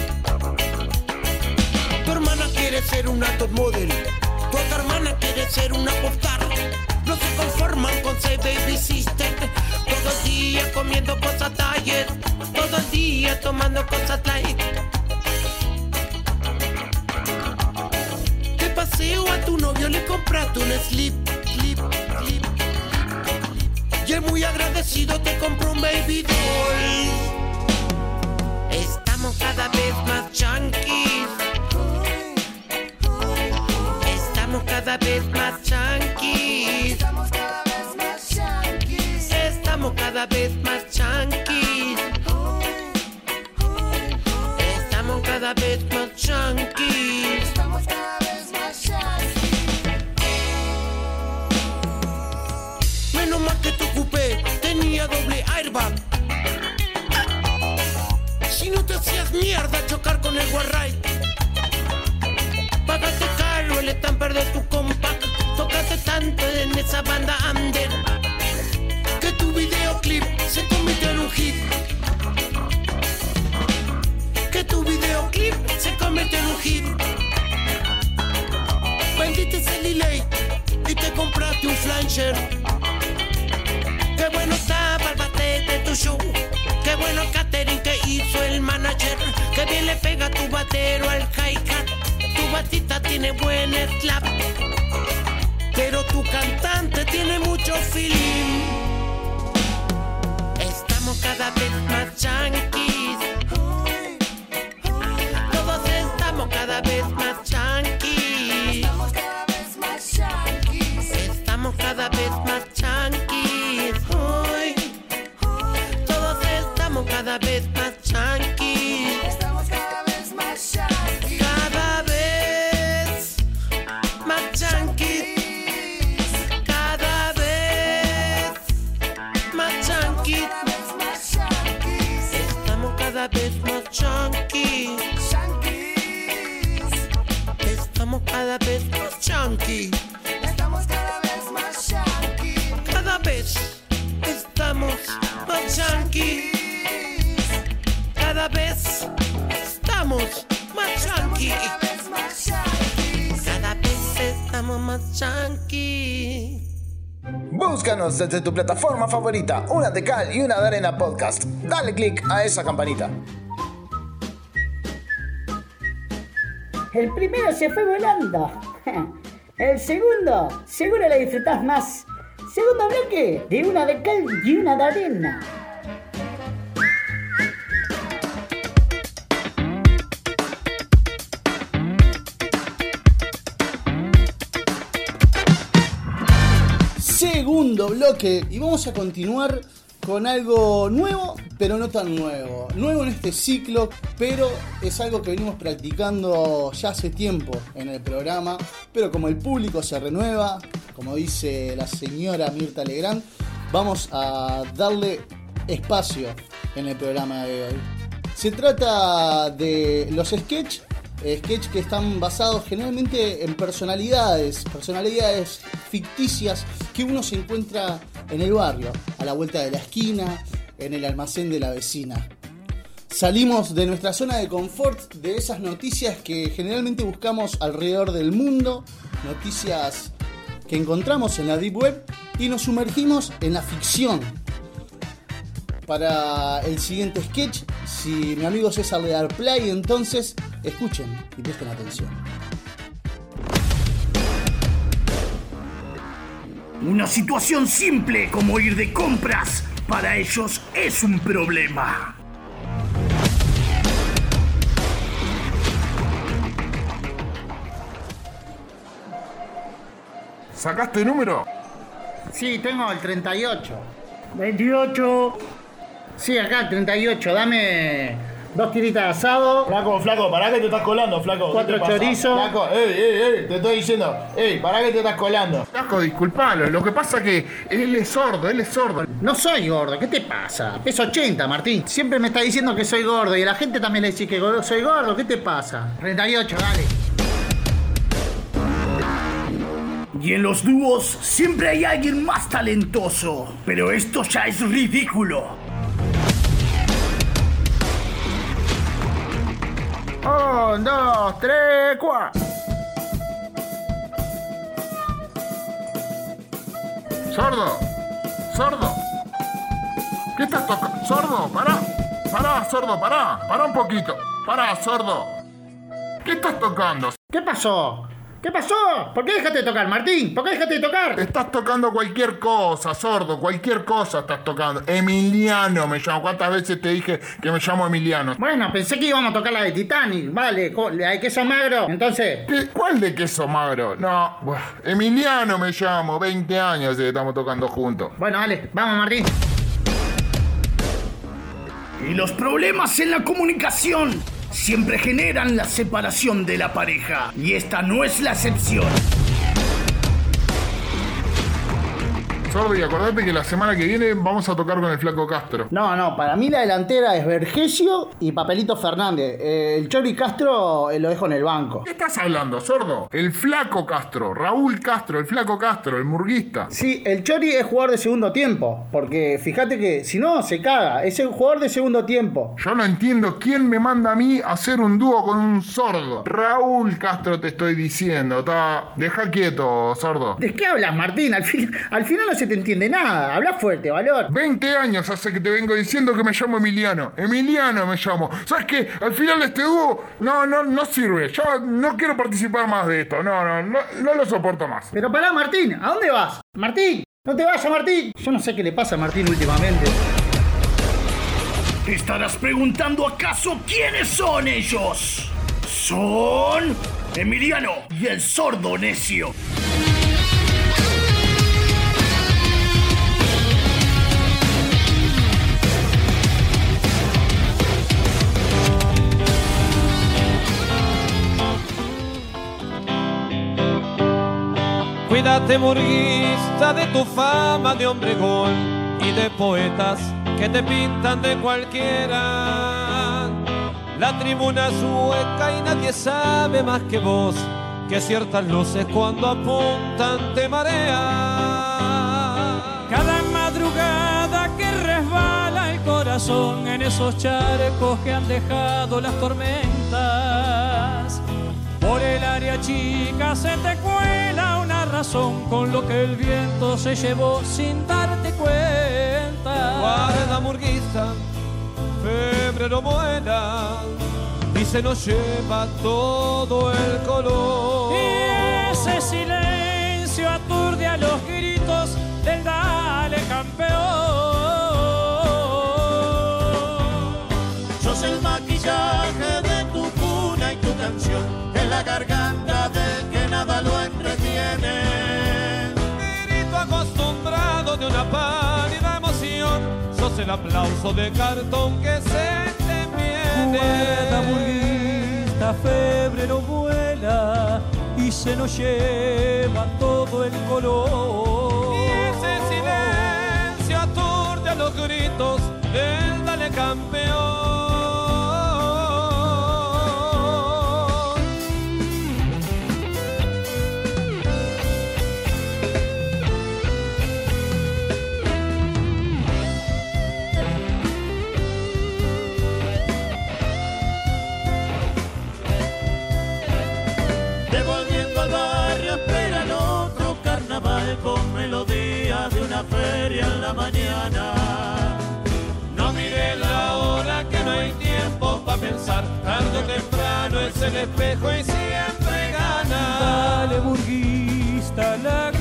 Hermana quiere ser una top model. Tu otra hermana quiere ser una popstar. No se conforman con ser baby sister. Todo el día comiendo cosas diet. Todo el día tomando cosas light. De paseo a tu novio le compraste un slip, slip, slip. Y él muy agradecido te compró un baby doll. Estamos cada vez más junkies. Cada vez más junkies. Estamos cada vez más yanquis. Estamos cada vez más junkies. Estamos cada vez más junkies. Estamos cada vez más yanquis. Menos mal que tu coupé tenía doble airbag. Si no te hacías mierda chocar con el Warray. Pagaste el estamper de tu compact. Tocaste tanto en esa banda under. Que tu videoclip se convirtió en un hit. Que tu videoclip se convirtió en un hit. Vendiste ese delay y te compraste un flanger. Qué bueno estaba el bate de tu show. Qué bueno el catering que hizo el manager. Qué bien le pega tu batero al hi-hat. Tu batita tiene buen slap. Pero tu cantante tiene mucho feeling. Desde tu plataforma favorita, una de cal y una de arena podcast. Dale click a esa campanita. El primero se fue volando. El segundo, seguro lo disfrutás más. Segundo bloque de una de cal y una de arena. Y vamos a continuar con algo nuevo, pero no tan nuevo. Nuevo en este ciclo, pero es algo que venimos practicando ya hace tiempo en el programa. Pero como el público se renueva, como dice la señora Mirta Legrand, vamos a darle espacio en el programa de hoy. Se trata de los sketches eh, sketch que están basados generalmente en personalidades, personalidades ficticias que uno se encuentra en el barrio, a la vuelta de la esquina, en el almacén de la vecina. Salimos de nuestra zona de confort, de esas noticias que generalmente buscamos alrededor del mundo, noticias que encontramos en la Deep Web y nos sumergimos en la ficción. Para el siguiente sketch, si mi amigo César le da play, entonces escuchen y presten atención. Una situación simple como ir de compras para ellos es un problema. ¿Sacaste número? Sí, tengo el 38. 28. Sí, acá, 38. Dame dos tiritas de asado. Flaco, flaco, pará que te estás colando, flaco. ¿Qué Cuatro chorizos. Flaco, ey, ey, ey, te estoy diciendo, ey, pará que te estás colando. Flaco, disculpalo. Lo que pasa que él es sordo, él es sordo. No soy gordo, ¿qué te pasa? Peso 80, Martín. Siempre me está diciendo que soy gordo y a la gente también le dice que soy gordo. ¿Qué te pasa? 38, dale. Y en los dúos siempre hay alguien más talentoso. Pero esto ya es ridículo. Un, dos, tres, cuatro. Sordo, sordo. ¿Qué estás tocando? Sordo, pará. Pará, sordo, pará. Pará un poquito. Pará, sordo. ¿Qué estás tocando? ¿Qué pasó? ¿Qué pasó? ¿Por qué dejaste de tocar, Martín? ¿Por qué dejaste de tocar? Estás tocando cualquier cosa, sordo, cualquier cosa estás tocando. Emiliano me llamo. ¿Cuántas veces te dije que me llamo Emiliano? Bueno, pensé que íbamos a tocar la de Titanic. Vale, de queso magro. Entonces, ¿Qué- ¿Cuál de queso magro? No, buah, Emiliano me llamo. 20 años que estamos tocando juntos. bueno, dale, vamos, Martín. Y los problemas en la comunicación siempre generan la separación de la pareja. Y esta no es la excepción. Sordo, y acordate que la semana que viene vamos a tocar con el Flaco Castro. No, no, para mí la delantera es Vergesio y Papelito Fernández. Eh, el Chori Castro eh, lo dejo en el banco. ¿Qué estás hablando, sordo? El Flaco Castro, Raúl Castro, el Flaco Castro, el murguista. Sí, el Chori es jugador de segundo tiempo. Porque fíjate que si no, se caga. Es el jugador de segundo tiempo. Yo no entiendo quién me manda a mí a hacer un dúo con un sordo. Raúl Castro te estoy diciendo. Ta... Deja quieto, sordo. ¿De qué hablas, Martín? Al, fin, al final no se te entiende nada. Habla fuerte, valor. 20 años hace que te vengo diciendo que me llamo Emiliano. Emiliano me llamo. ¿Sabes qué? Al final de este dúo, no, no, no sirve. Yo no quiero participar más de esto. No, no, no, no lo soporto más. Pero pará, Martín, ¿a dónde vas? Martín, no te vayas, Martín. Yo no sé qué le pasa a Martín últimamente. Te estarás preguntando acaso quiénes son ellos. Son Emiliano y el sordo necio. Cuídate, murguista, de tu fama de hombre gol y de poetas que te pintan de cualquiera. La tribuna es hueca y nadie sabe más que vos que ciertas luces cuando apuntan te marean. Cada madrugada que resbala el corazón en esos charcos que han dejado las tormentas. Por el área chica se te cuela una razón con lo que el viento se llevó sin darte cuenta. Guarda, murguista, febrero vuela y se nos lleva todo el color. Y ese silencio aturde a los gritos del dale campeón. Garganta del que nada lo entretiene. Grito acostumbrado de una pálida emoción, sos el aplauso de cartón que se te viene. Guarda, burguista, febrero vuela y se nos lleva todo el color. Y ese silencio aturde a los gritos del dale campeón. feria en la mañana. No mire la hora que no hay tiempo para pensar, tarde o temprano es el espejo y siempre gana. Dale burguista la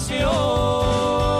pasión.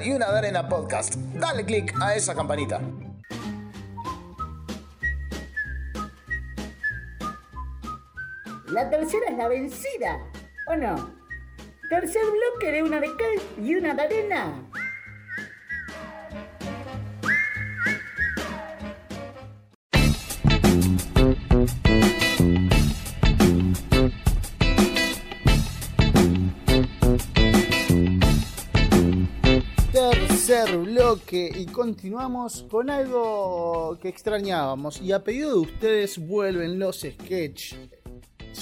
y una de Arena Podcast. Dale click a esa campanita. La tercera es la vencida, ¿o no? Tercer bloque de una de cal y una de arena. Y continuamos con algo que extrañábamos. Y a pedido de ustedes vuelven los sketch.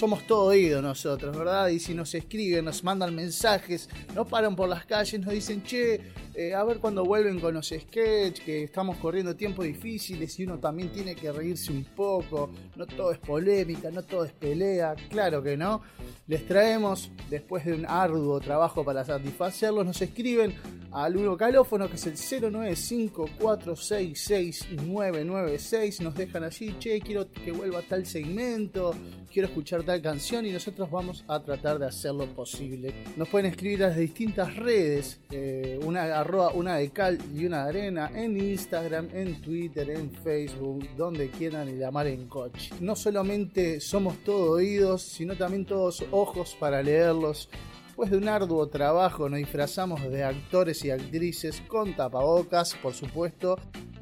Somos todo oído nosotros, ¿verdad? Y si nos escriben, nos mandan mensajes, nos paran por las calles, nos dicen, che, eh, a ver cuando vuelven con los sketch, que estamos corriendo tiempos difíciles y uno también tiene que reírse un poco. No todo es polémica, no todo es pelea, claro que no. Les traemos, después de un arduo trabajo para satisfacerlos, nos escriben al uno calófono que es el 095466996. Nos dejan allí, che, quiero que vuelva tal segmento, quiero escuchar tal canción y nosotros vamos a tratar de hacer lo posible. Nos pueden escribir a las distintas redes, eh, una arroba una de cal y una de arena, en Instagram, en Twitter, en Facebook, donde quieran y llamar en coche. No solamente somos todo oídos, sino también todos ojos para leerlos. Después de un arduo trabajo nos disfrazamos de actores y actrices con tapabocas, por supuesto,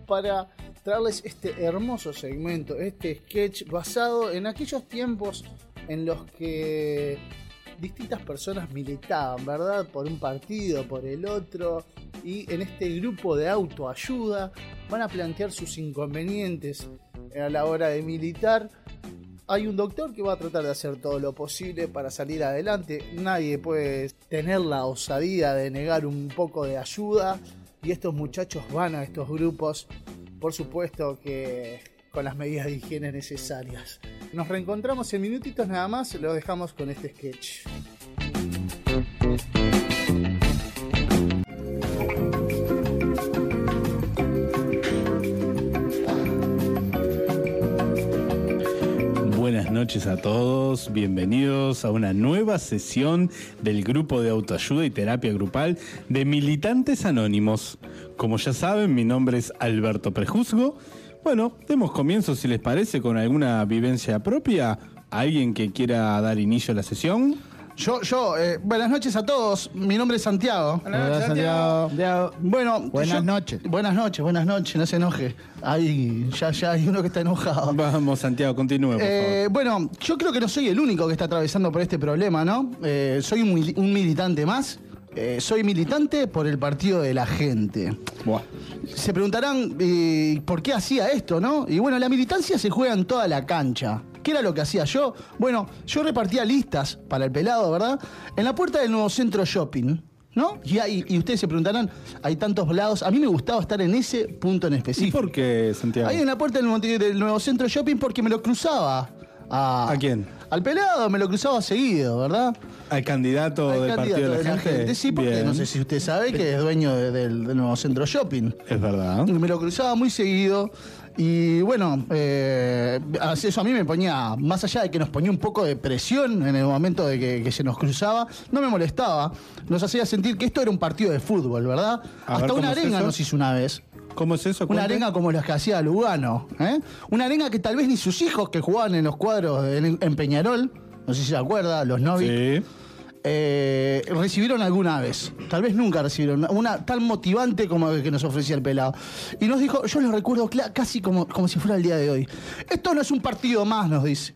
para traerles este hermoso segmento, este sketch basado en aquellos tiempos en los que distintas personas militaban, ¿verdad? Por un partido, por el otro, y en este grupo de autoayuda van a plantear sus inconvenientes a la hora de militar. Hay un doctor que va a tratar de hacer todo lo posible para salir adelante. Nadie puede tener la osadía de negar un poco de ayuda. Y estos muchachos van a estos grupos, por supuesto que con las medidas de higiene necesarias. Nos reencontramos en minutitos nada más, lo dejamos con este sketch. Noches a todos, bienvenidos a una nueva sesión del grupo de autoayuda y terapia grupal de Militantes Anónimos. Como ya saben, mi nombre es Alberto Prejuzgo. Bueno, demos comienzo si les parece con alguna vivencia propia. ¿Alguien que quiera dar inicio a la sesión? Yo, yo, eh, buenas noches a todos. Mi nombre es Santiago. Hola, Santiago. Bueno, Buenas yo- noches. Buenas noches, buenas noches, no se enoje. Ahí, ya, ya hay uno que está enojado. Vamos, Santiago, continúe, por Eh, bueno, yo creo que no soy el único que está atravesando por este problema, ¿no? Eh, soy un, mili- un militante más. Eh, soy militante por el partido de la gente. favor. Se preguntarán eh, por qué hacía esto, ¿no? Y bueno, la militancia se juega en toda la cancha. ¿Qué era lo que hacía yo? Bueno, yo repartía listas para el pelado, ¿verdad? En la puerta del nuevo centro shopping, ¿no? Y, hay- y ustedes se preguntarán, hay tantos lados. A mí me gustaba estar en ese punto en ¿Y específico. por qué, Santiago? Ahí en la puerta del nuevo, del nuevo centro shopping porque me lo cruzaba. A, ¿A quién? Al pelado, me lo cruzaba seguido, ¿verdad? ¿Al candidato Al del candidato Partido de la, Gente? Sí, porque Bien. no sé si usted sabe que es dueño de- del, del nuevo centro shopping. Es verdad. Y Me lo cruzaba muy seguido. Y bueno, eh, eso a mí me ponía, más allá de que nos ponía un poco de presión en el momento de que, que se nos cruzaba, no me molestaba. Nos hacía sentir que esto era un partido de fútbol, ¿verdad? A Hasta ver, una ¿cómo es arenga eso? nos hizo una vez. ¿Cómo es eso? Una arenga como las que hacía Lugano. ¿eh? Una arenga que tal vez ni sus hijos que jugaban en los cuadros en, en Peñarol, no sé si se acuerda, los Novik, Sí. Eh, recibieron alguna vez. Tal vez nunca recibieron. Una, tan motivante como que nos ofrecía el pelado. Y nos dijo, yo lo recuerdo casi como, como si fuera el día de hoy. Esto no es un partido más, nos dice.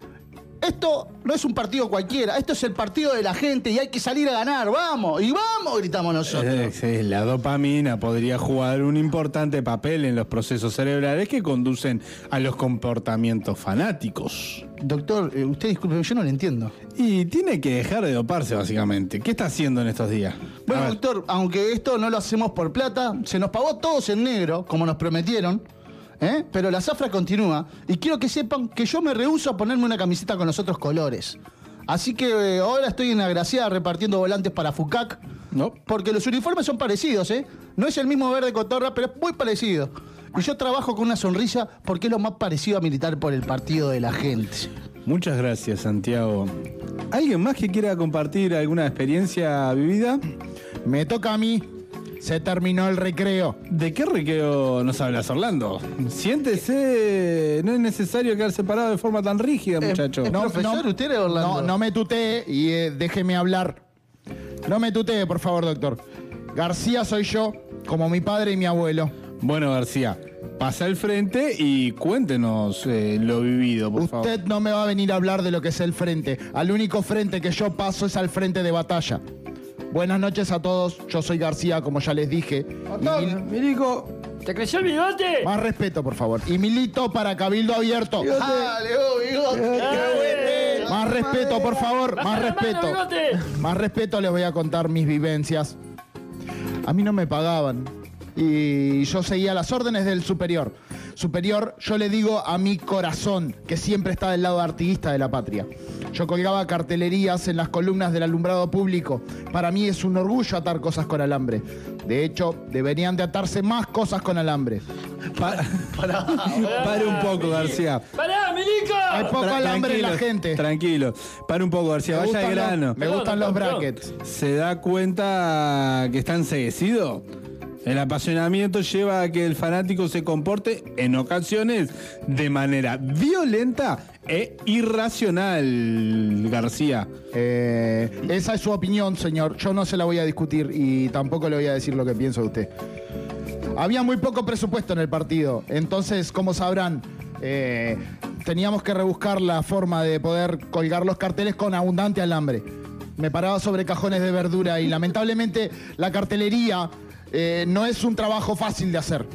Esto no es un partido cualquiera, esto es el partido de la gente y hay que salir a ganar, vamos, y vamos, gritamos nosotros. Eh, sí, la dopamina podría jugar un importante papel en los procesos cerebrales que conducen a los comportamientos fanáticos. Doctor, eh, usted disculpe, yo no le entiendo. Y tiene que dejar de doparse, básicamente. ¿Qué está haciendo en estos días? Bueno, doctor, aunque esto no lo hacemos por plata, se nos pagó todos en negro, como nos prometieron. ¿Eh? Pero la zafra continúa. Y quiero que sepan que yo me rehuso a ponerme una camiseta con los otros colores. Así que eh, ahora estoy en la gracia repartiendo volantes para FUCAC. No. Porque los uniformes son parecidos, ¿eh? No es el mismo verde cotorra, pero es muy parecido. Y yo trabajo con una sonrisa porque es lo más parecido a militar por el partido de la gente. Muchas gracias, Santiago. ¿Alguien más que quiera compartir alguna experiencia vivida? Me toca a mí. Se terminó el recreo. ¿De qué recreo nos hablas, Orlando? Siéntese, no es necesario quedar separado de forma tan rígida, muchacho. ¿Es profesor usted, Orlando? No, no me tutee y eh, déjeme hablar. No me tutee, por favor, doctor. García soy yo, como mi padre y mi abuelo. Bueno, García, pasa al frente y cuéntenos eh, lo vivido, por favor. Usted no me va a venir a hablar de lo que es el frente. Al único frente que yo paso es al frente de batalla. Buenas noches a todos. Yo soy García, como ya les dije. Y- Milico, ¿te creció el bigote? Más respeto, por favor. Y milito para Cabildo Abierto. Dale, oh, bigote. Más respeto, por favor. Más Baja la mano, respeto. bigote. Más respeto, les voy a contar mis vivencias. A mí no me pagaban. Y yo seguía las órdenes del superior. Superior, yo le digo a mi corazón, que siempre está del lado artiguista de la patria. Yo colgaba cartelerías en las columnas del alumbrado público. Para mí es un orgullo atar cosas con alambre. De hecho, deberían de atarse más cosas con alambre. Pare un poco, García. ¡Pará, Milico! Hay poco Tra- alambre en la gente. Tranquilo. Para un poco, García. Me Vaya los- grano. me gustan los brackets. ¿Se da cuenta que está enseguecido? El apasionamiento lleva a que el fanático se comporte, en ocasiones, de manera violenta e irracional, García. Eh, esa es su opinión, señor. Yo no se la voy a discutir y tampoco le voy a decir lo que pienso de usted. Había muy poco presupuesto en el partido, entonces, como sabrán, eh, teníamos que rebuscar la forma de poder colgar los carteles con abundante alambre. Me paraba sobre cajones de verdura y lamentablemente la cartelería eh, no es un trabajo fácil de hacer.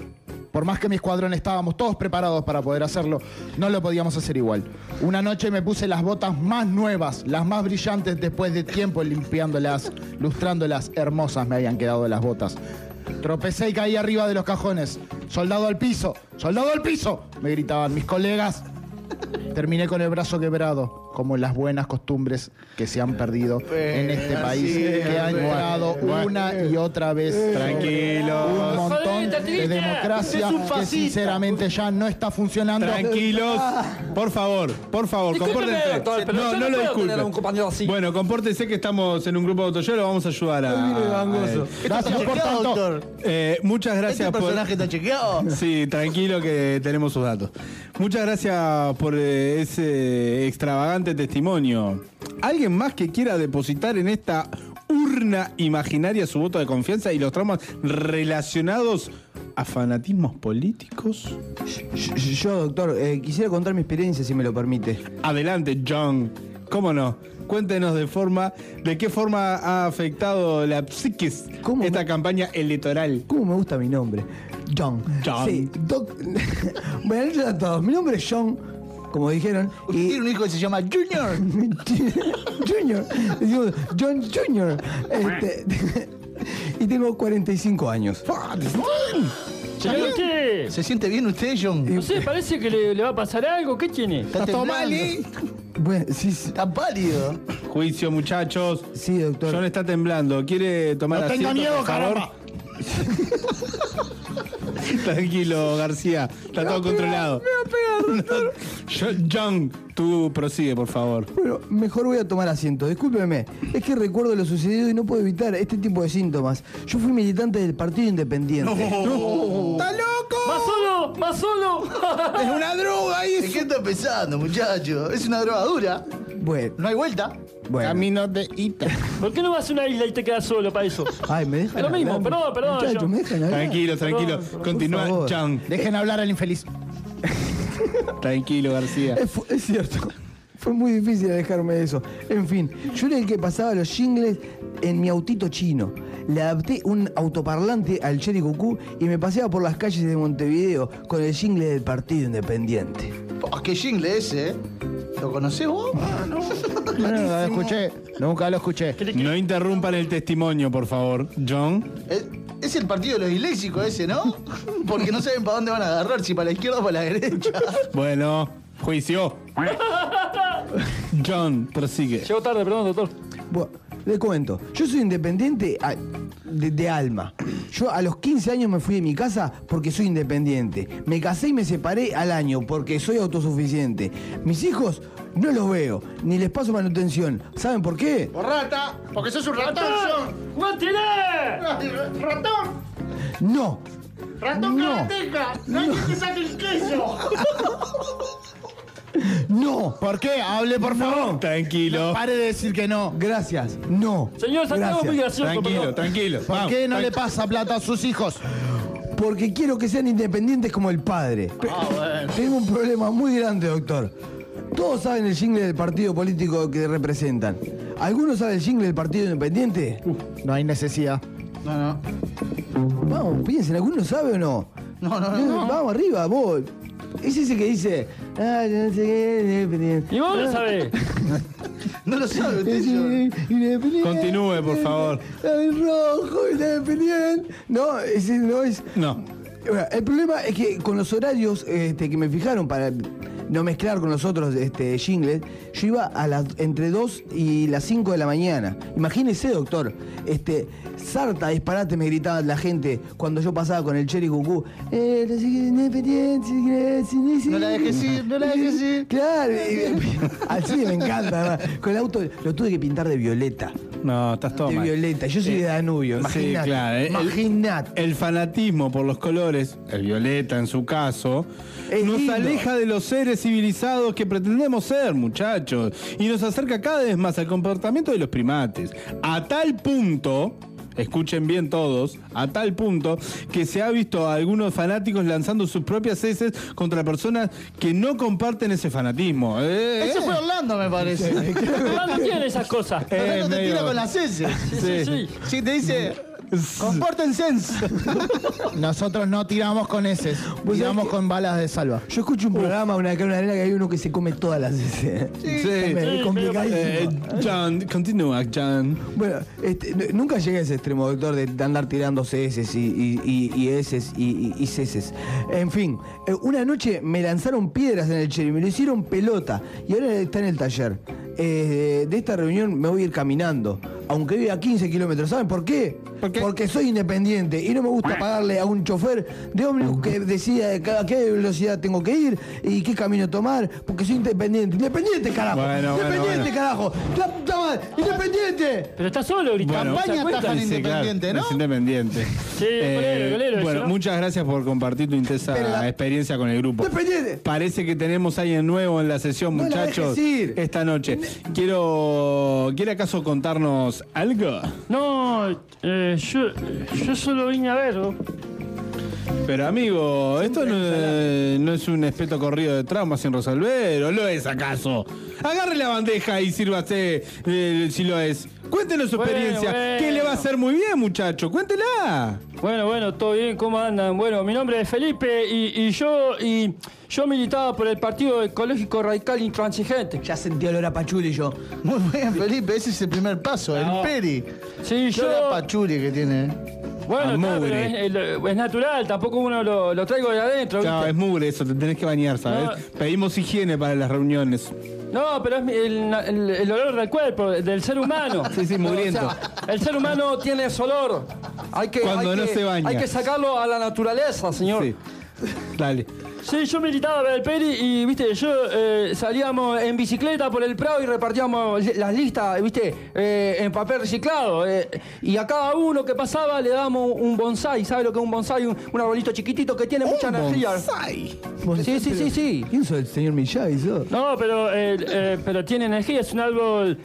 Por más que mi escuadrón estábamos todos preparados para poder hacerlo, no lo podíamos hacer igual. Una noche me puse las botas más nuevas, las más brillantes después de tiempo limpiándolas, lustrándolas, hermosas me habían quedado las botas. Tropecé y caí arriba de los cajones. Soldado al piso, soldado al piso, me gritaban mis colegas. Terminé con el brazo quebrado, como las buenas costumbres que se han perdido en este país, que ha entrado una y otra vez Tranquilo. un montón de democracia que sinceramente ya no está funcionando. Tranquilos, por favor, por favor, compórtense. no, no lo disculpen. tener a un compañero así. Bueno, compórtense que estamos en un grupo de autoyolo, vamos a ayudar a. Gracias por tanto. doctor? Eh, muchas gracias ¿Este por. personaje está chequeado? Sí, tranquilo que tenemos sus datos. Muchas gracias por eh, ese extravagante testimonio. ¿Alguien más que quiera depositar en esta urna imaginaria su voto de confianza y los traumas relacionados a fanatismos políticos? Yo, doctor, eh, quisiera contar mi experiencia, si me lo permite. Adelante, John. ¿Cómo no? Cuéntenos de forma, de qué forma ha afectado la psiquis esta campaña electoral. ¿Cómo me gusta mi nombre? John. John. Sí, doc... Noches a todos. Mi nombre es John, como dijeron. Usted tiene un hijo que se llama Junior. Junior. Decimos John Junior. Este, y tengo 45 años. ¿qué? ¿Se siente bien usted, John? No sé, parece que le, le va a pasar algo. ¿Qué tiene? Está temblando. Bueno, sí, sí. Está pálido. Juicio, muchachos. Sí, doctor. John está temblando. ¿Quiere tomar No tenga asiento, miedo, por favor? Tranquilo, García. Está todo controlado. Yo- John, tú prosigue, por favor. Bueno, mejor voy a tomar asiento. Discúlpeme. Es que recuerdo lo sucedido y no puedo evitar este tipo de síntomas. Yo fui militante del Partido Independiente. ¡Está loco! ¡Más solo! ¡Más solo! Es una droga ¿En qué está pensando, muchacho? Es una drogadura. Bueno. No hay vuelta. Bueno. Camino de Ita. ¿Por qué no vas a una isla y te quedas solo para eso? Ay, me dejan Es lo mismo, perdón, perdón. Muchachos, John. me dejan hablar. Tranquilo, tranquilo. Perdón, Continúa. John. Dejen hablar al infeliz. Tranquilo, García. Es, cierto. Fue muy difícil alejarme de eso. En fin, yo era el que pasaba los jingles en mi autito chino. Le adapté un autoparlante al Cherry Cucú y me paseaba por las calles de Montevideo con el jingle del Partido Independiente. Oh, qué jingle ese, ¿eh? ¿Lo conocés vos? Ah, no. No, no, lo escuché. Nunca lo escuché. No interrumpan el testimonio, por favor. John. Es, es el partido de los disléxicos ese, ¿no? Porque no saben para dónde van a agarrar, si para la izquierda o para la derecha. Bueno, juicio. John, prosigue. Llego tarde, perdón, doctor. Bueno, le cuento. Yo soy independiente a- de, de alma. Yo a los 15 años me fui de mi casa porque soy independiente. Me casé y me separé al año porque soy autosuficiente. Mis hijos no los veo, ni les paso manutención. ¿Saben por qué? Por rata, porque sos un ratón. ¡Guantile! ¡Ratón! No. ¡Ratón No. karateca! ¡No hay que saque el queso! No. ¿Por qué? Hable, por favor. Tranquilo. Pare de decir que no. Gracias. No. Señor Santiago, muy gracioso, Tranquilo, perdón. tranquilo. ¿Por Vamos, qué no le pasa plata a sus hijos? Porque quiero que sean independientes como el padre. Pe- Ah, bueno. Tengo un problema muy grande, doctor. Todos saben el jingle del partido político que representan. ¿Alguno sabe el jingle del partido independiente? No hay necesidad. No, no. Vamos, piensen, ¿alguno sabe o no? No, no, no. Vamos arriba, vos. Es ese que dice. "Ah, yo no sé qué, independiente". ¿Y vos lo sabés? No lo sabe usted, yo. independiente. Continúe, por favor. El rojo, independiente. No, ese no es. No. El problema es que con los horarios este, que me fijaron para no mezclar con los otros este, jingles, yo iba a las entre 2 y las 5 de la mañana. Imagínese, doctor, este, sarta disparate me gritaba la gente cuando yo pasaba con el Cherry Cucú. Eh, no la dejes ir, no la dejes ir. Claro, así me encanta. Con el auto lo tuve que pintar de violeta. No, estás todo De mal. violeta. Yo soy de Danubio. Sí, Imagínate. claro. El- Imagínate. El fanatismo por los colores, el violeta en su caso, Es nos lindo. aleja de los seres civilizados que pretendemos ser, muchachos, y nos acerca cada vez más al comportamiento de los primates. A tal punto. Escuchen bien todos, a tal punto que se ha visto a algunos fanáticos lanzando sus propias heces contra personas que no comparten ese fanatismo. Eh, Ese eh. fue Orlando, me parece. Orlando tiene esas cosas. Eh, Orlando te medio- tira con las heces. Sí, sí. Sí, te dice, compórtense. Nosotros no tiramos con heces, ¿Vos tiramos con balas de salva. Yo escucho un programa, una acá en una arena, que hay uno que se come todas las heces. Sí, Es complicadísimo. Eh, John, continúa, John. Bueno, este, nunca llegué a ese extremo, doctor, de andar tirando ceses y, y, y, y heces y, y- y ceces. En fin, eh, una noche me lanzaron piedras en el cherry, me lo hicieron pelota y ahora está en el taller. Eh, de esta reunión me voy a ir caminando, aunque viva a 15 kilómetros. ¿Saben por qué? Porque soy independiente y no me gusta pagarle a un chofer de ómnibus que decida a qué velocidad tengo que ir y qué camino tomar, porque soy independiente. ¡Independiente, carajo! Bueno, bueno, ¡Independiente, bueno. carajo! ¡La puta madre! ¡Independiente! Pero está solo gritando. Bueno, ¿se Campaña Sí, claro, independiente, ¿no? es independiente. Eh, Sí, golero, golero, bueno, eso, ¿no? muchas gracias por compartir tu intensa la- experiencia con el grupo. ¡Independiente! Parece que tenemos a alguien nuevo en la sesión, No la muchachos. dejes ir. Esta noche. Quiero. ¿Quiere acaso contarnos algo? No, eh, yo, yo solo vine a verlo. Pero amigo, esto no, es- no es un espeto corrido de traumas sin resolver, ¿o lo es acaso? Agarre la bandeja y sírvase eh, si lo es. Cuéntenos su Bueno, experiencia, bueno. que le va a hacer muy bien, muchacho. Cuéntela. Bueno, bueno, todo bien, ¿cómo andan? Bueno, mi nombre es Felipe y, y yo y yo militaba por el Partido Ecológico Radical Intransigente. Ya sentí olor a pachuli yo. Muy bien, Felipe, ese es el primer paso, No. el peri. Sí, yo. olor a pachuli que tiene. Bueno, A pero mugre. es, natural, tampoco uno lo, lo traigo de adentro. ¿viste? es mugre eso, te tenés que bañar, ¿sabes? No. Pedimos higiene para las reuniones. No, pero es el, el- el olor del cuerpo, del ser humano. Sí, sí, mugriento. O sea, el ser humano tiene ese olor. Hay que, Cuando hay no que- se baña. Hay que sacarlo a la naturaleza, señor. Sí. Dale. Sí, yo militaba para el Peri y, viste, yo eh, salíamos en bicicleta por el Prado y repartíamos las listas, viste, eh, en papel reciclado. eh, y a cada uno que pasaba le dábamos un bonsai. ¿Sabe lo que es un bonsai? Un, un arbolito chiquitito que tiene mucha energía. Sí, sí, sí, sí. ¿Quién sos el señor sos? No, pero, pero tiene energía, es un árbol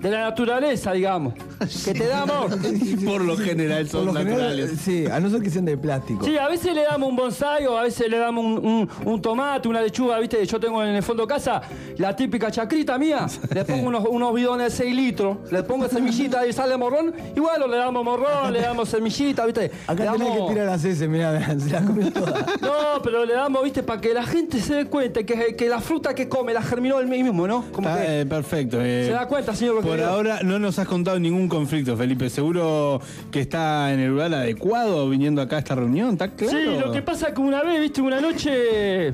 de la naturaleza, digamos. Que te da amor. Por lo general Por son lo general, naturales. sí, a no ser que sean de plástico. Sí, a veces le damos un bonsai o a veces le damos un, un- un tomate, una lechuga, ¿viste? Yo tengo en el fondo de casa la típica chacrita mía. Le pongo unos, unos bidones de 6 litros, le pongo semillita y sale morrón. Y bueno, le damos morrón, le damos semillita, ¿viste? Acá Le tenés damos- que tirar las heces, mirá, se las comió todas. No, pero le damos, ¿viste? Para que la gente se dé cuenta que, que la fruta que come la germinó él mismo, ¿no? Como Está, que eh, perfecto. eh. se da cuenta, señor. Por ahora no nos has contado ningún conflicto, Felipe. Seguro que está en el lugar adecuado viniendo acá a esta reunión, ¿está claro? Sí, lo que pasa es que una vez, viste, una noche.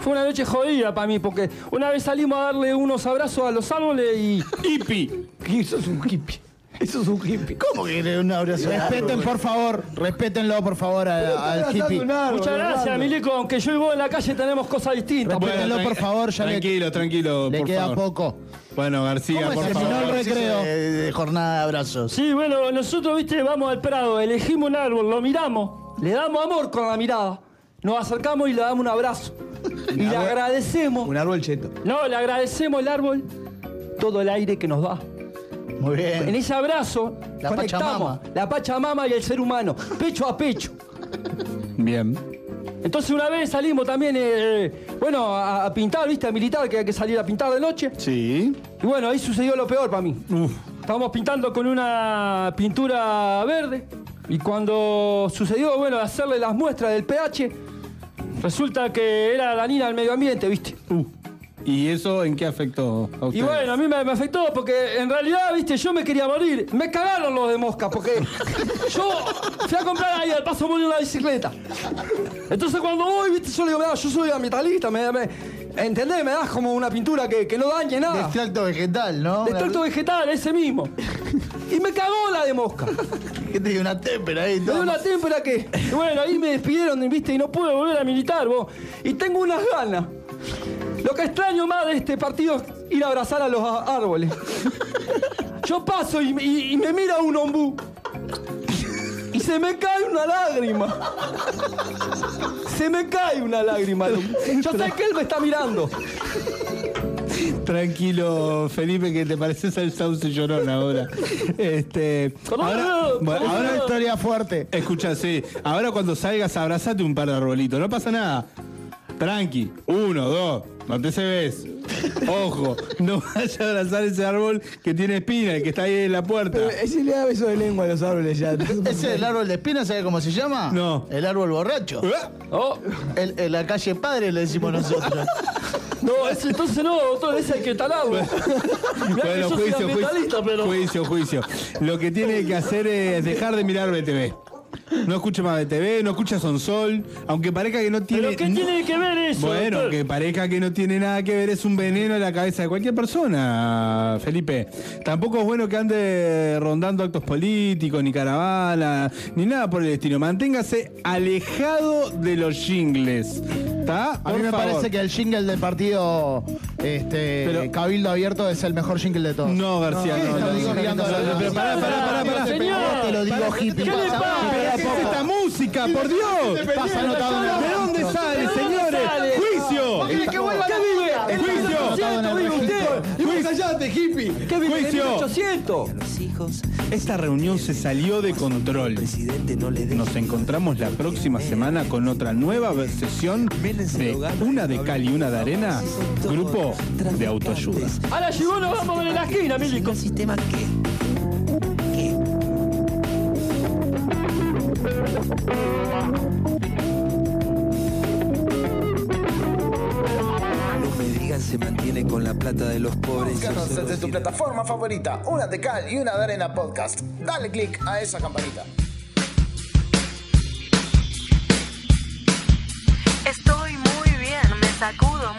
Fue una noche jodida para mí, porque una vez salimos a darle unos abrazos a los árboles y. ¡Hippie! Eso es un hippie. Eso es un hippie. ¿Cómo que eres un abrazo? Respeten, por favor, respétenlo, por favor, al, al hippie. Muchas gracias, Milico, aunque yo y vos en la calle tenemos cosas distintas. Respétenlo, por favor, ya le, Tranquilo, tranquilo, le por queda favor. poco. Bueno, García, ¿Cómo por es el favor. menor recreo? recreo. De, de jornada de abrazos. Sí, bueno, nosotros, viste, vamos al Prado, elegimos un árbol, lo miramos, le damos amor con la mirada, nos acercamos y le damos un abrazo. Y le agradecemos. Un árbol cheto. No, le agradecemos al árbol todo el aire que nos da. Muy En bien. ese abrazo La conectamos Pachamama. la Pachamama y el ser humano, pecho a pecho. Bien. Entonces una vez salimos también, eh, bueno, a, a pintar, ¿viste? A militar, que hay que salir a pintar de noche. Sí. Y bueno, ahí sucedió lo peor para mí. Estábamos pintando con una pintura verde y cuando sucedió, bueno, hacerle las muestras del pH, resulta que era dañina al medio ambiente, ¿viste? ¿Y eso en qué afectó a Y ustedes? bueno, a mí me, me afectó porque en realidad, viste, yo me quería morir. Me cagaron los de mosca porque yo fui a comprar ahí al paso morir una bicicleta. Entonces cuando voy, viste, yo le digo, "Mirá, yo soy ambientalista, me, me, ¿entendés? Me das como una pintura que, que no dañe nada. De extracto vegetal, ¿no? De extracto vegetal, ese mismo. Y me cagó la de mosca. ¿Qué te dio una témpera ahí? Me dio una témpera que. y Bueno, ahí me despidieron, viste, y no pude volver a militar, vos. Y tengo unas ganas. Lo que extraño más de este partido es ir a abrazar a los árboles. Yo paso y, y- y me mira un ombú. Y se me cae una lágrima. Se me cae una lágrima. Yo sé que él me está mirando. Tranquilo, Felipe, que te pareces al sauce llorón ahora. Este, ahora, bueno, ahora historia fuerte. Escucha, sí. Ahora cuando salgas, abrazate un par de arbolitos. No pasa nada. Tranqui. Uno, dos. No te se ves. Ojo, no vayas a abrazar ese árbol que tiene espina, el que está ahí en la puerta. Ese le da beso de lengua a los árboles ya. ¿Ese es el árbol de espina, ¿sabe cómo se llama? No. El árbol borracho. Oh. El, en la calle Padre le decimos nosotros. No, ese entonces no, doctor, ese hay que talarlo. Bueno, juicio, juicio, pero. juicio, juicio. Lo que tiene que hacer es dejar de mirar BTV. No escuche más BTV, no escucha Sonsol, aunque parezca que no tiene... ¿Pero qué tiene que ver eso? Bueno, doctor? que parezca que no tiene nada que ver, es un veneno en la cabeza de cualquier persona, Felipe. Tampoco es bueno que ande rondando actos políticos, ni caravana, ni nada por el estilo. Manténgase alejado de los jingles. ¿Está? A mí me parece que el jingle del partido este, Cabildo Abierto es el mejor jingle de todos. No, García, no, te lo no, digo no, pero pará, pará, pará, pará. Señor, te lo digo hippie. ¿Qué le pasa? ¿Qué es esta música, por Dios? Pasa anotado en el ¿De dónde registro. sale, ¿De dónde señores? sale? ¡Juicio! ¿Vos querés que vuelva a la ¿Qué vive? música? ¿En juicio? En vive callate, hippie. ¿Qué vive? Juicio. 1800. Esta reunión se salió de control. Nos encontramos la próxima semana con otra nueva sesión de Una de Cal y Una de Arena, grupo de autoayuda. Ahora llegó, nos vamos a ver en la esquina, Milico. sistema qué? Se mantiene con la plata de los pobres. Búscanos desde tu plataforma favorita, una de cal y una de arena podcast. Dale click a esa campanita. Estoy muy bien, me sacudo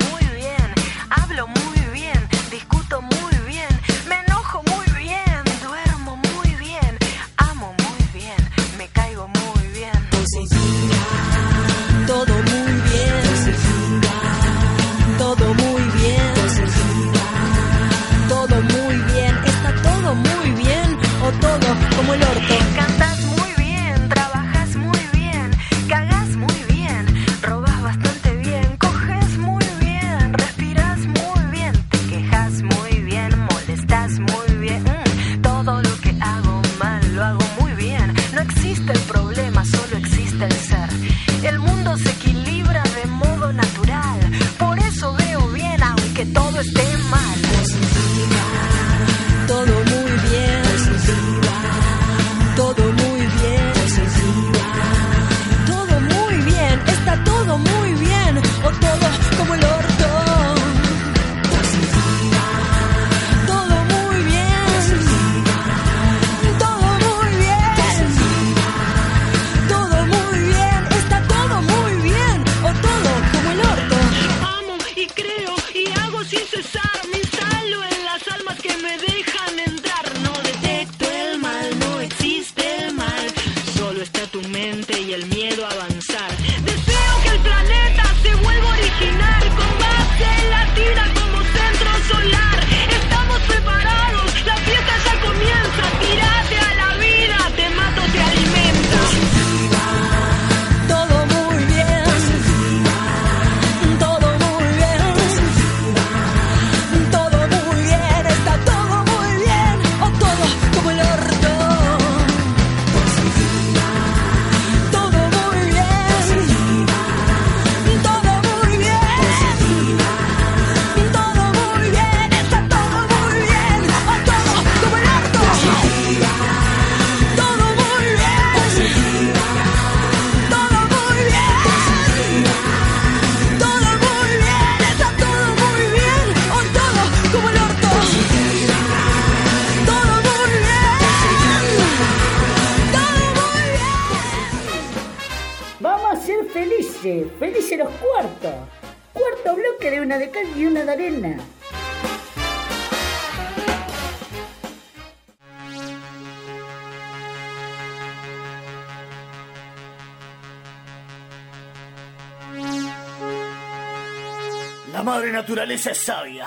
naturaleza es sabia.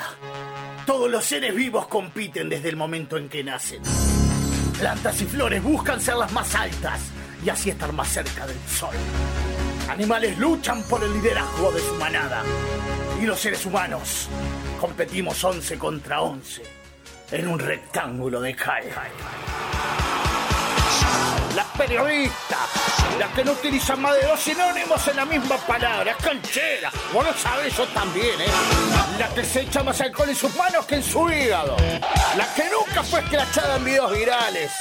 Todos los seres vivos compiten desde el momento en que nacen. Plantas y flores buscan ser las más altas y así estar más cerca del sol. Animales luchan por el liderazgo de su manada. Y los seres humanos competimos 11 contra 11 en un rectángulo de cal. Las periodistas, las que no utilizan más de dos sinónimos en la misma palabra, canchera. Vos lo sabés, yo también, ¿eh? La que se echa más alcohol en sus manos que en su hígado. La que nunca fue escrachada en videos virales.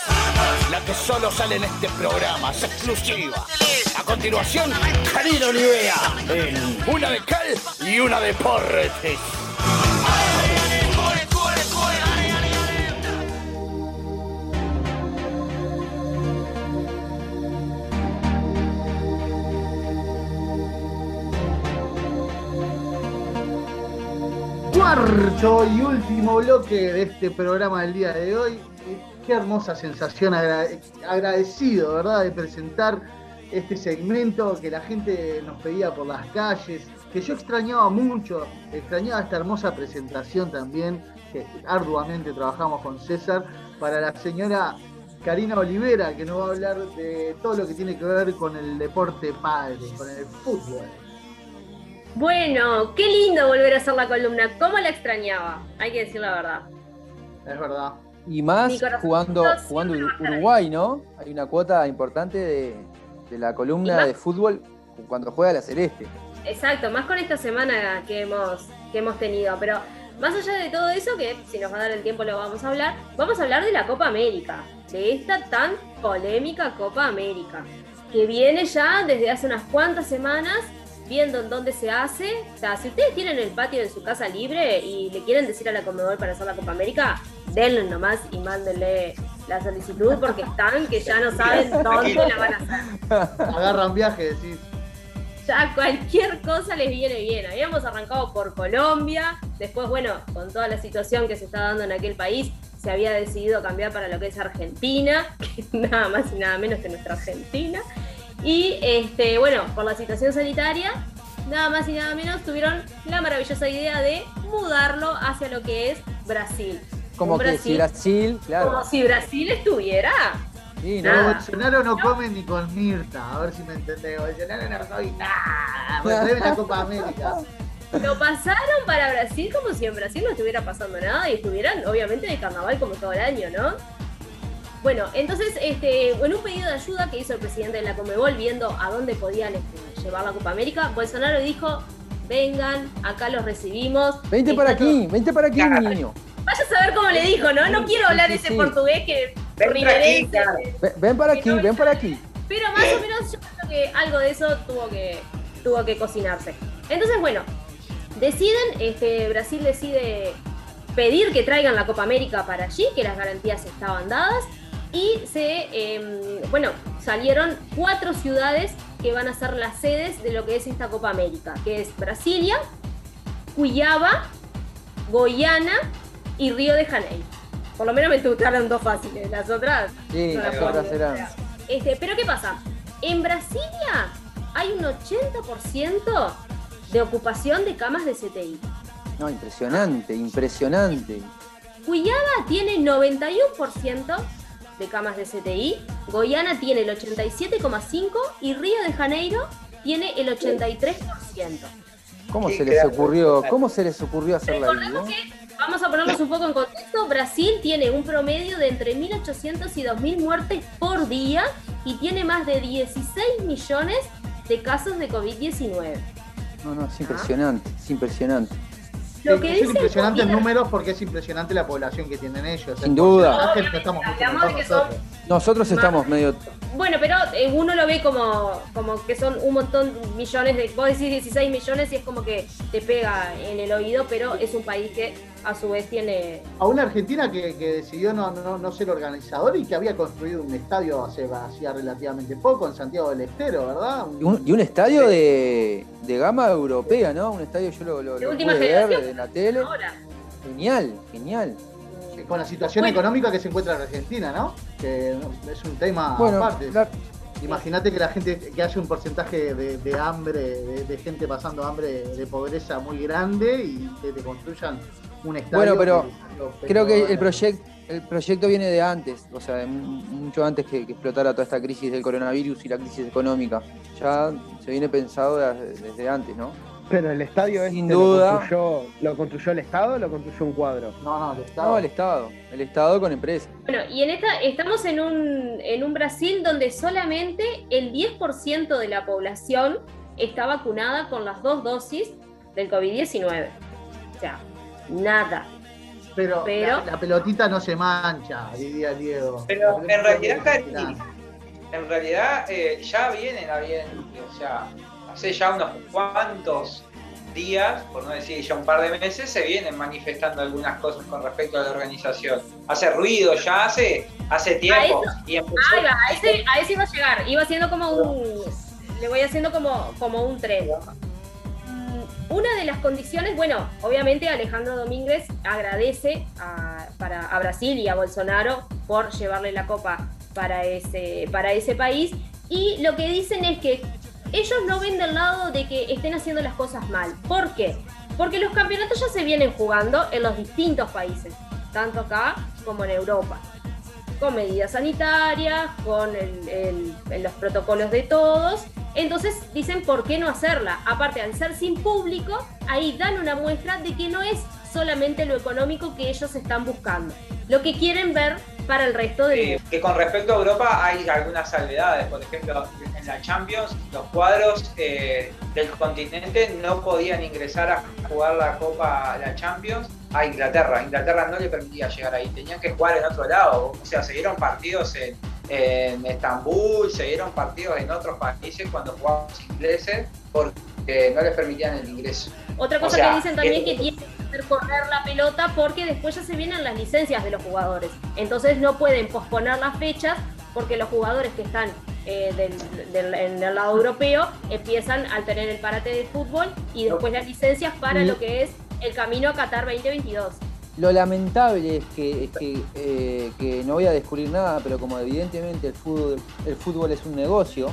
La que solo sale en este programa, es exclusiva. A continuación, Karina Olivera, en una de cal y una de porretes. Cuarto y último bloque de este programa del día de hoy. Eh, Qué hermosa sensación, agra- agradecido, ¿verdad?, de presentar este segmento que la gente nos pedía por las calles, que yo extrañaba mucho, extrañaba esta hermosa presentación también, que arduamente trabajamos con César, para la señora Karina Olivera, que nos va a hablar de todo lo que tiene que ver con el deporte padre, con el fútbol. Bueno, qué lindo volver a hacer la columna. ¿Cómo la extrañaba? Hay que decir la verdad. Es verdad. Y más jugando, jugando. Uruguay, ¿no? Hay una cuota importante de, de la columna de fútbol cuando juega la Celeste. Exacto, más con esta semana que hemos, que hemos tenido. Pero más allá de todo eso, que si nos va a dar el tiempo lo vamos a hablar, vamos a hablar de la Copa América. De esta tan polémica Copa América. Que viene ya desde hace unas cuantas semanas viendo en dónde se hace. O sea, si ustedes tienen el patio de su casa libre y le quieren decir a la Comedor para hacer la Copa América, denle nomás y mándenle la solicitud porque están que ya no saben dónde la van a hacer. Agarran viaje, decís. Ya cualquier cosa les viene bien. Habíamos arrancado por Colombia, después, bueno, con toda la situación que se está dando en aquel país, se había decidido cambiar para lo que es Argentina, que es nada más y nada menos que nuestra Argentina. Y este, bueno, por la situación sanitaria, nada más y nada menos tuvieron la maravillosa idea de mudarlo hacia lo que es Brasil. Como si Brasil, claro. Como si Brasil estuviera. Sí, No. Bolsonaro no come ni con Mirta, a ver si me entendés. Bolsonaro no come nada. En la Copa América. Lo pasaron para Brasil como si en Brasil no estuviera pasando nada y estuvieran obviamente de carnaval como todo el año, ¿no? Bueno, entonces, este, en un pedido de ayuda que hizo el presidente de la Comebol viendo a dónde podían este, llevar la Copa América, Bolsonaro dijo, vengan, acá los recibimos. Vente para aquí, vente para aquí, mi niño. Vaya a saber cómo le dijo, ¿no? No quiero hablar sí, ese sí. portugués que Ven para aquí, riverense. Ven, ven para aquí, ven para aquí. Pero más o menos yo creo que algo de eso tuvo que, tuvo que cocinarse. Entonces, bueno, deciden, este, Brasil decide pedir que traigan la Copa América para allí, que las garantías estaban dadas, y se, em, bueno, salieron cuatro ciudades que van a ser las sedes de lo que es esta Copa América, que es Brasilia, Cuyaba, Goiânia y Río de Janeiro. Por lo menos me gustaron dos fáciles, las otras... Sí, las otras eran. Este, pero ¿qué pasa? En Brasilia hay un 80% de ocupación de camas de CTI. No, impresionante, impresionante. Cuyaba tiene 91% de camas de CTI, Goiânia tiene el 87,5% y Río de Janeiro tiene el 83%. ¿Cómo se les ocurrió? ¿Cómo se les ocurrió hacerla ahí? Recordemos que, vamos a ponernos un poco en contexto, Brasil tiene un promedio de entre 1.800 y 2.000 muertes por día y tiene más de 16 millones de casos de COVID-19. No, no, es impresionante, es impresionante. Lo que es impresionante el números porque es impresionante la población que tienen ellos. Sin duda. No estamos que son- nosotros. Nosotros estamos medio. Bueno, pero eh, uno lo ve como, como que son un montón, millones de. Vos decís 16 millones y es como que te pega en el oído, pero es un país que a su vez tiene... A una Argentina que, que decidió no, no, no ser organizador y que había construido un estadio hace hacía relativamente poco en Santiago del Estero, ¿verdad? Y un, y un estadio de, de gama europea, ¿no? Un estadio yo lo, lo, De lo última pude ver en la tele. Ahora. Genial, genial. Con la situación Bueno. económica que se encuentra en Argentina, ¿no? Que es un tema Bueno, aparte. la- Imagínate que la gente, que haya un porcentaje de, de hambre, de, de gente pasando hambre, de pobreza muy grande y que te construyan un estadio. Bueno, pero creo que el, proyecto el proyecto viene de antes, o sea, de mu- mucho antes que, que explotara toda esta crisis del coronavirus y la crisis económica. Ya se viene pensado de- desde antes, ¿no? Pero el estadio Sin este duda. Lo, construyó, ¿Lo construyó el Estado o lo construyó un cuadro? No, no, el No, el Estado. El Estado con empresas. Bueno, y en esta estamos en un, en un Brasil donde solamente el 10% de la población está vacunada con las dos dosis del COVID-19. O sea, nada. Pero, Pero- La, la pelotita no se mancha, diría Diego. Pero en realidad, Cari, en realidad eh, ya vienen habiendo, o sea, hace ya unos cuantos días, por no decir ya un par de meses, se vienen manifestando algunas cosas con respecto a la organización. Hace ruido, ya hace, hace tiempo. eso- Y empezó, Ahí va, a ese, a ese iba a llegar. Iba haciendo como un. Le voy haciendo como, como un tren. Una de las condiciones, bueno, obviamente Alejandro Domínguez agradece a, para, Brasil y a Bolsonaro por llevarle la copa para ese, para ese país. Y lo que dicen es que ellos no ven del lado de que estén haciendo las cosas mal. ¿Por qué? Porque los campeonatos ya se vienen jugando en los distintos países, tanto acá como en Europa con medidas sanitarias, con el- los protocolos de todos. Entonces dicen, ¿por qué no hacerla? Aparte, al ser sin público, ahí dan una muestra de que no es solamente lo económico que ellos están buscando, lo que quieren ver para el resto del eh, que con respecto a Europa hay algunas salvedades. Por ejemplo, en la Champions, los cuadros eh, del continente no podían ingresar a jugar la Copa, la Champions, a Inglaterra. Inglaterra no le permitía llegar ahí, tenían que jugar en otro lado. O sea, se dieron partidos en, en Estambul, se dieron partidos en otros países cuando jugaban los ingleses porque no les permitían el ingreso. Otra O cosa sea, que dicen también es eh, que tienen que hacer correr la pelota porque después ya se vienen las licencias de los jugadores. Entonces no pueden posponer las fechas porque los jugadores que están eh, del- del- en el lado europeo empiezan al tener el parate de fútbol y después las licencias para Mm. lo que es el camino a Qatar 2022. Lo lamentable es que, es que, eh, que no voy a descubrir nada, pero como evidentemente el fútbol, el fútbol es un negocio,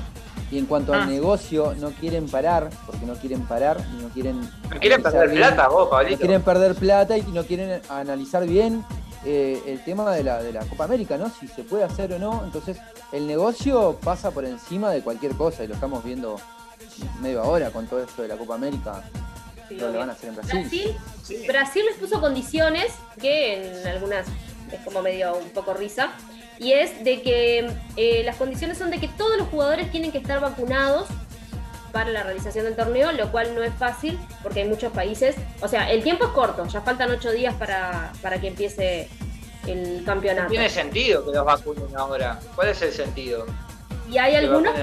y en cuanto Ah. al negocio no quieren parar, porque no quieren parar, y no quieren... No quieren perder bien- plata, vos, Pablito. No quieren perder plata y no quieren analizar bien eh, el tema de la, de la Copa América, ¿no? Si se puede hacer o no. Entonces, el negocio pasa por encima de cualquier cosa, y lo estamos viendo medio ahora con todo esto de la Copa América. Lo, lo van a hacer en Brasil. Brasil, Brasil les puso condiciones que en algunas es como medio un poco risa. Y es de que eh, las condiciones son de que todos los jugadores tienen que estar vacunados para la realización del torneo, lo cual no es fácil porque hay muchos países. O sea, el tiempo es corto, ya faltan ocho días para, para que empiece el campeonato. Tiene sentido que los vacunen ahora. ¿Cuál es el sentido? Y hay Que algunos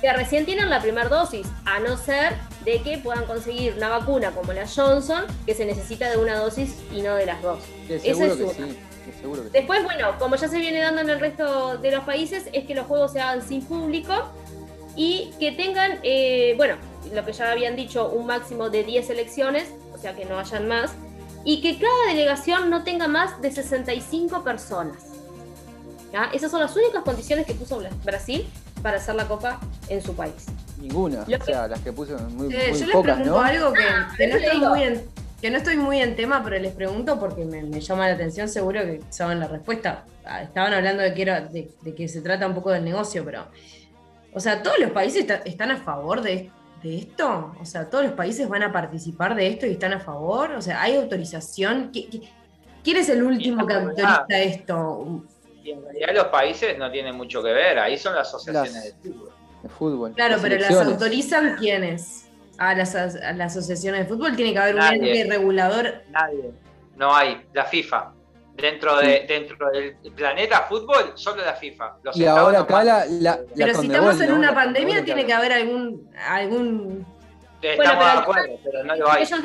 que recién tienen la primera dosis, a no ser de que puedan conseguir una vacuna como la Johnson, que se necesita de una dosis y no de las dos. Sí, seguro es una. sí, que. Después, bueno, como ya se viene dando en el resto de los países, es que los juegos se hagan sin público y que tengan, eh, bueno, lo que ya habían dicho, un máximo de 10 elecciones, o sea que no hayan más, y que cada delegación no tenga más de 65 personas. ¿Ya? Esas son las únicas condiciones que puso Bra- Brasil para hacer la copa en su país. Ninguna, Lo o sea, las que puse muy, Eh, muy yo les pocas, pregunto ¿no? algo que, Ah, que no estoy muy en, que no estoy muy en tema, pero les pregunto porque me, me llama la atención, seguro que saben la respuesta. Ah, Estaban hablando de que, era, de, de que se trata un poco del negocio, pero. O sea, ¿todos los países está- están a favor de, de esto? O sea, ¿todos los países van a participar de esto y están a favor? O sea, ¿hay autorización? ¿Qui- qui- ¿Quién es el último que autoriza esto? Y en realidad los países no tienen mucho que ver, ahí son las asociaciones Las- de fútbol. De fútbol. Claro, las pero las autorizan quiénes? A las, a las asociaciones de fútbol tiene que haber un ente regulador. Nadie. No hay, la FIFA. Dentro, de, dentro del planeta fútbol, solo la FIFA. Los Y ahora acá mandan. la, la, la Pero si estamos en ¿no? una pandemia, tiene que haber algún, algún Estamos Bueno, pero de acuerdo, pero no lo hay. Ellos,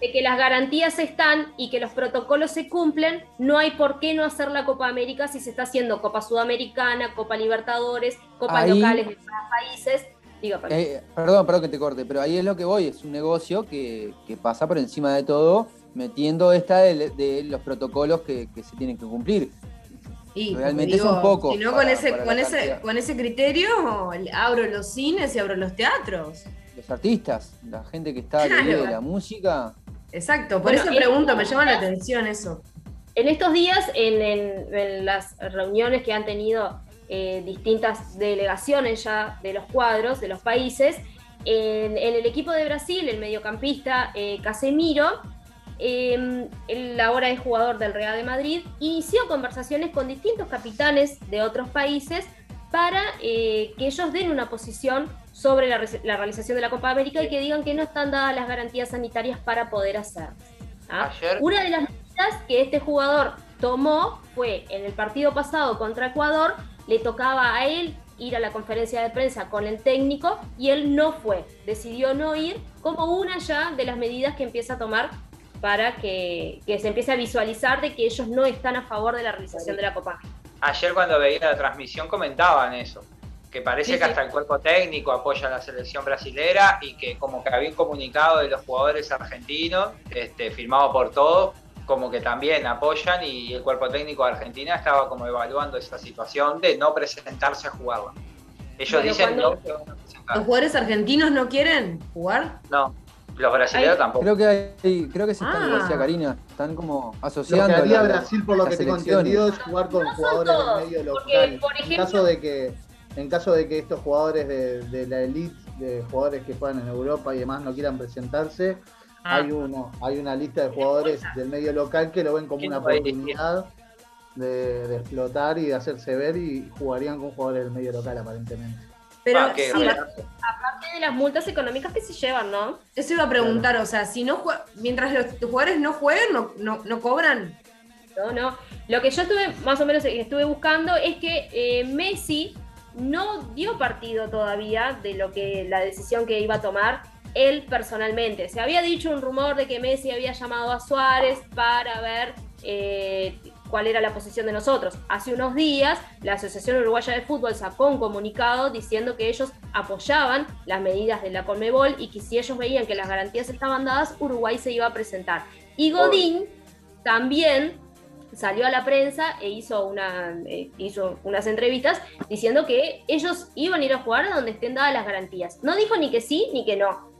de que las garantías están y que los protocolos se cumplen, no hay por qué no hacer la Copa América si se está haciendo Copa Sudamericana, Copa Libertadores, Copas Ahí- locales de cada países. Diga, Pablo. Eh, perdón, perdón que te corte, pero ahí es lo que voy, es un negocio que, que pasa por encima de todo, metiendo esta de, de los protocolos que, que se tienen que cumplir. Y, Realmente digo, son pocos Si no, para- con, ese, con, ese, con ese criterio, abro los cines y abro los teatros. Los artistas, la gente que está Claro. de la música. Exacto, por Bueno, eso pregunto, me llama la atención eso. En estos días, en, en- en las reuniones que han tenido eh, distintas delegaciones ya de los cuadros, de los países, en, en el equipo de Brasil, el mediocampista eh, Casemiro, eh, él ahora es jugador del Real de Madrid, inició conversaciones con distintos capitanes de otros países para eh, que ellos den una posición sobre la, la realización de la Copa América y que digan que no están dadas las garantías sanitarias para poder hacerlo. ¿ah? Ayer- Una de las medidas que este jugador tomó fue en el partido pasado contra Ecuador, le tocaba a él ir a la conferencia de prensa con el técnico y él no fue, decidió no ir como una ya de las medidas que empieza a tomar para que, que se empiece a visualizar de que ellos no están a favor de la realización de la Copa. Ayer cuando veía la transmisión comentaban eso, que parece Sí, que sí. hasta el cuerpo técnico apoya a la selección brasilera y que como que había un comunicado de los jugadores argentinos, este, firmado por todos, como que también apoyan y el cuerpo técnico de Argentina estaba como evaluando esa situación de no presentarse a jugarla. Ellos Bueno, dicen cuando- no, que van a presentar. ¿Los jugadores argentinos no quieren jugar? no, los brasileños tampoco. Creo que hay, creo que se están, Ah. como decía Karina, están como Lo asociando. que haría Brasil, por lo que tengo entendido, es jugar con jugadores todos, del medio porque, local. por en ejemplo- caso de que en caso de que estos jugadores de, de la elite, de jugadores que juegan en Europa y demás no quieran presentarse, Ah. hay uno, hay una lista de jugadores del medio local que lo ven como ¿Quién una oportunidad de, de explotar y de hacerse ver y jugarían con jugadores del medio local aparentemente. Pero Ah, sí. Aparte de las multas económicas que se llevan, ¿no? eso iba a preguntar, o sea, si no mientras los jugadores no jueguen, no, no, no cobran. No, no. Lo que yo estuve, más o menos, estuve buscando es que eh, Messi no dio partido todavía de lo que la decisión que iba a tomar él personalmente. Se había dicho un rumor de que Messi había llamado a Suárez para ver eh, cuál era la posición de nosotros. Hace unos días, la Asociación Uruguaya de Fútbol sacó un comunicado diciendo que ellos apoyaban las medidas de la Conmebol y que si ellos veían que las garantías estaban dadas, Uruguay se iba a presentar. Y Godín también salió a la prensa e hizo, una, eh, hizo unas entrevistas diciendo que ellos iban a ir a jugar a donde estén dadas las garantías. No dijo ni que sí ni que no.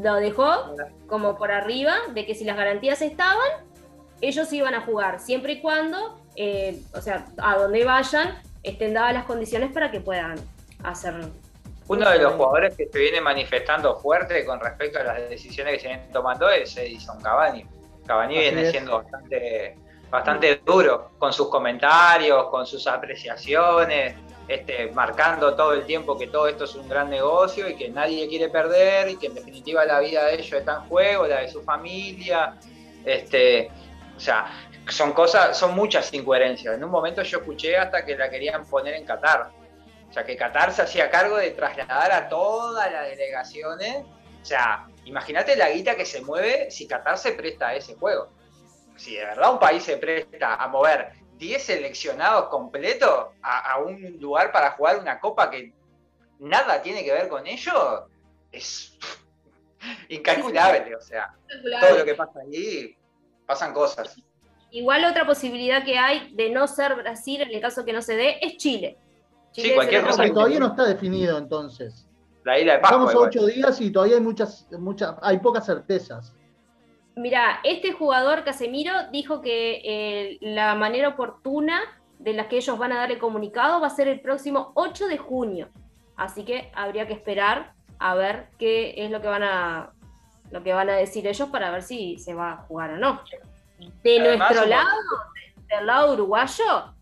Lo dejó como por arriba de que si las garantías estaban, ellos iban a jugar, siempre y cuando, eh, o sea, a donde vayan, estén dadas las condiciones para que puedan hacerlo. Uno de los jugadores que se viene manifestando fuerte con respecto a las decisiones que se vienen tomando es Edison Cavani. Cavani Así viene es. siendo bastante, bastante duro con sus comentarios, con sus apreciaciones, este, marcando todo el tiempo que todo esto es un gran negocio y que nadie quiere perder y que en definitiva la vida de ellos está en juego, la de su familia. Este, o sea, son cosas, son muchas incoherencias. En un momento yo escuché hasta que la querían poner en Qatar. O sea, que Qatar se hacía cargo de trasladar a todas las delegaciones. O sea, imagínate la guita que se mueve si Qatar se presta a ese juego. Si de verdad un país se presta a mover 10 seleccionados completos a, a un lugar para jugar una copa que nada tiene que ver con ello, es incalculable. O sea, todo lo que pasa ahí, pasan cosas. Igual otra posibilidad que hay de no ser Brasil en el caso que no se dé es Chile. Chile es cualquier cosa Que todavía no está definido entonces. La isla de Pascua. Estamos a ocho días y todavía hay muchas, muchas, hay pocas certezas. Mira, este jugador Casemiro dijo que eh, la manera oportuna de la que ellos van a dar el comunicado va a ser el próximo 8 de junio. Así que habría que esperar a ver qué es lo que van a lo que van a decir ellos para ver si se va a jugar o no. De Además, nuestro somos- lado, del lado uruguayo,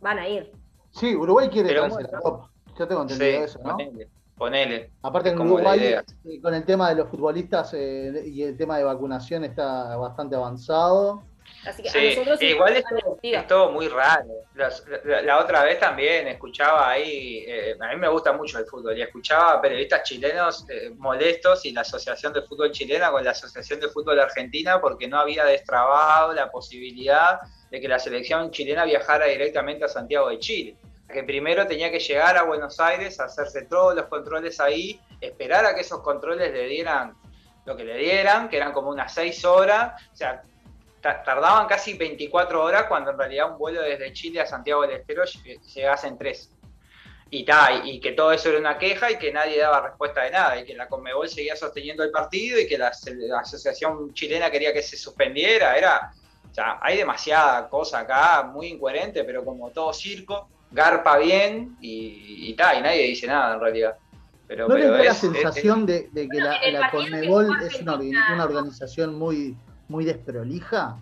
van a ir. Sí, Uruguay quiere Copa. Yo tengo entendido Sí, eso, ¿no? ponele, ponele. Aparte en Uruguay, eh, con el tema de los futbolistas eh, y el tema de vacunación está bastante avanzado. Así que Sí, a nosotros sí igual es todo, liga. es todo muy raro. La, la otra vez también escuchaba ahí, eh, a mí me gusta mucho el fútbol, y escuchaba a periodistas chilenos eh, molestos y la Asociación de Fútbol Chilena con la Asociación de Fútbol Argentina porque no había destrabado la posibilidad de que la selección chilena viajara directamente a Santiago de Chile. Que primero tenía que llegar a Buenos Aires, hacerse todos los controles ahí, esperar a que esos controles le dieran lo que le dieran, que eran como unas seis horas, o sea, ta- tardaban casi 24 horas cuando en realidad un vuelo desde Chile a Santiago del Estero lle- llegase en tres. Y, ta, y, que todo eso era una queja y que nadie daba respuesta de nada, y que la Conmebol seguía sosteniendo el partido y que la, la Asociación Chilena quería que se suspendiera. Era, o sea, hay demasiada cosa acá, muy incoherente, pero como todo circo, garpa bien y, y, ta, y nadie dice nada en realidad. Pero, ¿No les pero da la es- es- sensación de, de que la, la Conmebol es una, orga- una organización muy, muy desprolija?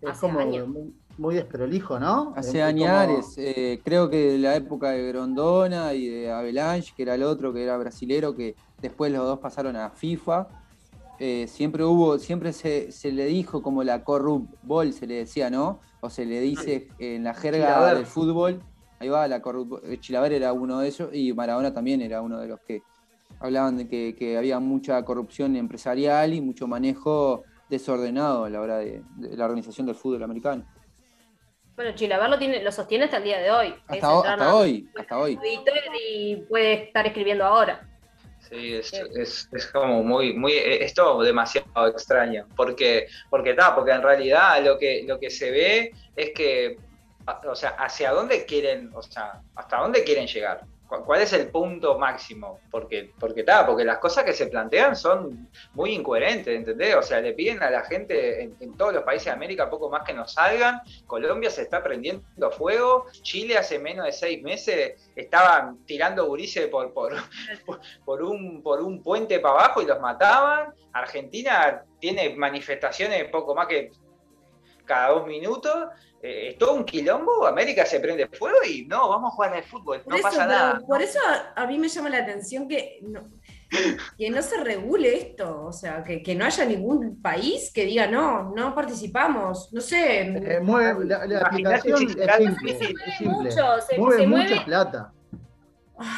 Es Hace como años. muy, muy desprolijo, ¿no? Hace como- añares, eh, creo que de la época de Grondona y de Avalanche, que era el otro, que era brasilero, que después los dos pasaron a FIFA. eh, siempre hubo, siempre se, se le dijo como la corrupt ball, se le decía, ¿no? O se le dice en la jerga del fútbol. Ahí va, la eh, Chilaver era uno de ellos y Maradona también era uno de los que hablaban de que, que había mucha corrupción empresarial y mucho manejo desordenado a la hora de, de la organización del fútbol americano. Bueno, Chilaver lo, tiene, lo sostiene hasta el día de hoy. Hasta, hoy, hasta hoy. Y puede estar escribiendo ahora. Sí, es, es, es como muy, muy, es todo demasiado extraño, porque, porque está, porque en realidad lo que, lo que se ve es que, o sea, hacia dónde quieren, o sea, hasta dónde quieren llegar, ¿Cu- cuál es el punto máximo, porque, porque está, porque las cosas que se plantean son muy incoherentes, ¿entendés? O sea, le piden a la gente en, en todos los países de América poco más que no salgan, Colombia se está prendiendo fuego, Chile hace menos de seis meses estaban tirando gurises por, por, por un, por un puente para abajo y los mataban. Argentina tiene manifestaciones poco más que cada dos minutos. Eh, es todo un quilombo. América se prende fuego y no, vamos a jugar al fútbol. Por No eso, pasa pero nada. por eso a, a mí me llama la atención que no, que no se regule esto, o sea, que, que no haya ningún país que diga no, no participamos, no sé. Eh, mueve- la, la aplicación es es simple. Mucho, se- mueve se mucha mueve- plata.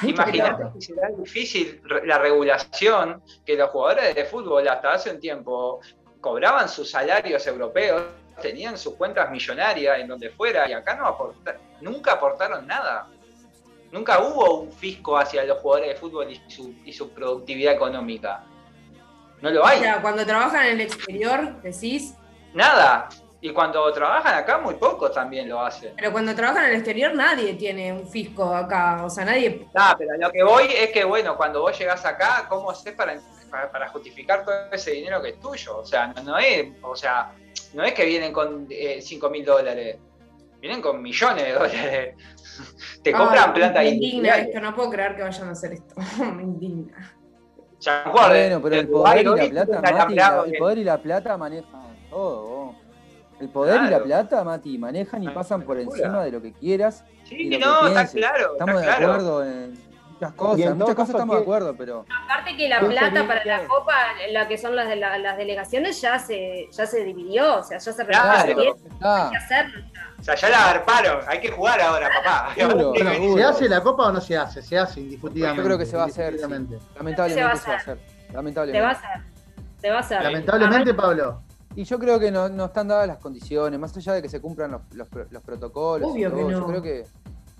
Imagínate que será difícil la regulación que los jugadores de fútbol hasta hace un tiempo cobraban sus salarios europeos, tenían sus cuentas millonarias en donde fuera y acá no aporta- nunca aportaron nada. Nunca hubo un fisco hacia los jugadores de fútbol y su, y su productividad económica. No lo O hay. sea, cuando trabajan en el exterior, decís, Nada. Y cuando trabajan acá, muy pocos también lo hacen. pero cuando trabajan en el exterior nadie tiene un fisco acá, o sea, nadie... Ah, pero lo que voy es que, bueno, cuando vos llegás acá, ¿cómo haces para, para, para justificar todo ese dinero que es tuyo? O sea, no, no es, o sea, no es que vienen con 5 mil dólares, vienen con millones de dólares. Te compran Ay, plata Me indigna esto, no puedo creer que vayan a hacer esto, me indigna. Ya, Bueno, pero el poder y la plata, Mati, la- el poder y la plata manejan todo. vos. El poder y la Claro. plata, Mati, manejan y pasan por encima de lo que quieras. Sí, y lo que no, está claro, Estamos está de claro. acuerdo en muchas cosas. muchas cosas estamos de ¿qué- acuerdo, pero. Aparte que la ¿Qué plata para la Copa, la que son las de la- las delegaciones, ya se, ya se dividió, o sea, ya se Claro. repartió. Ah, Hay que hacerlo. O sea, ya la agarparon, hay que jugar ahora, papá. Seguro. ¿Se hace la copa o no se hace? Se hace, indiscutiblemente. Yo creo que se va a hacer. sí. Lamentablemente Se va a se va a hacer. hacer. Se Lamentablemente. va a hacer. Se va a hacer. Lamentablemente, Pablo. Y yo creo que no, no están dadas las condiciones, más allá de que se cumplan los, los pro- los protocolos. y Obvio que no. Yo creo que.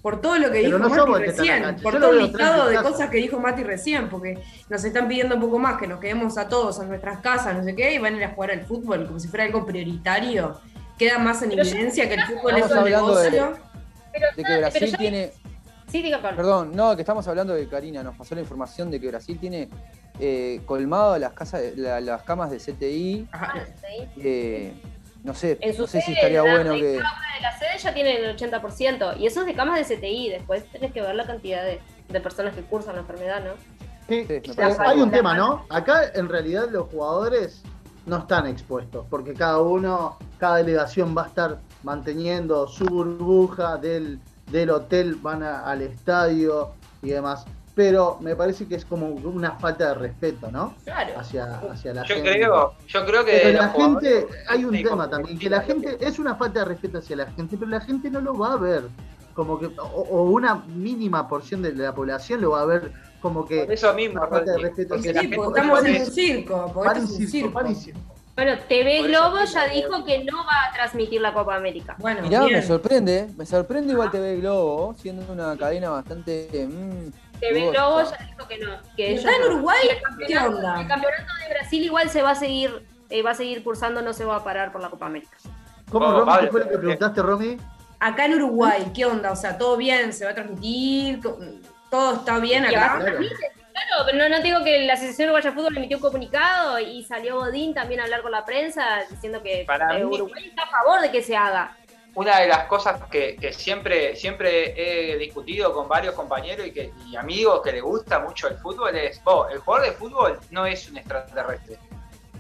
Por todo lo que Pero dijo no Mati en recién, por Yo todo el listado de en cosas que dijo Mati recién, porque nos están pidiendo un poco más, que nos quedemos a todos a nuestras casas, no sé qué, y van a ir a jugar al fútbol como si fuera algo prioritario. Queda más en Pero evidencia que el fútbol es un de- negocio. Pero, De que pero Brasil tiene. Sí, diga Pablo. Perdón, no, que estamos hablando de Karina, nos pasó la información de que Brasil tiene eh, colmado las, casas, de- la- las camas de CTI. Ajá, sí. eh, no sé, En su no sé si sede, estaría la- bueno en que. de las sedes ya tienen el 80%. Y eso es de camas de CTI. Después tenés que ver la cantidad de, de personas que cursan la enfermedad, ¿no? Sí, hay un la tema, mano. ¿no? Acá en realidad los jugadores no están expuestos, porque cada uno, cada delegación va a estar manteniendo su burbuja del, del hotel, van a- al estadio y demás. Pero me parece que es como una falta de respeto, ¿no? Claro. Hacia, hacia la Yo gente. creo, yo creo que Pero la gente, hay un tema también, que la gente, es una falta de respeto hacia la gente, pero la gente no lo va a ver como que, o, o una mínima porción de la población lo va a ver como que Por eso mismo, una falta de respeto hacia sí, la gente. estamos en un circo, porque es un circo. Bueno, TV Globo ya dijo que no va a transmitir la Copa América. Bueno, Mirá, me sorprende, me sorprende igual TV Globo, siendo una cadena bastante. mm, Dudosa. Globo ya dijo que no. Que ¿Y ellos está en. Uruguay? Y el campeonato- ¿Qué onda? El campeonato de Brasil igual se va a seguir, eh, va a seguir cursando, no se va a parar por la Copa América. ¿Cómo, Oh, Romy? ¿Qué Pablo, fue lo que preguntaste, Romy? Acá en Uruguay, ¿qué onda? O sea, ¿todo bien? ¿Se va a transmitir? ¿Todo está bien acá? Claro, pero no, no digo que la Asociación Uruguaya de Fútbol emitió un comunicado y salió Godín también a hablar con la prensa diciendo que Para eh, mí- Uruguay está a favor de que se haga. Una de las cosas que, que siempre, siempre he discutido con varios compañeros y, que, y amigos que les gusta mucho el fútbol es, vos, el jugador de fútbol no es un extraterrestre.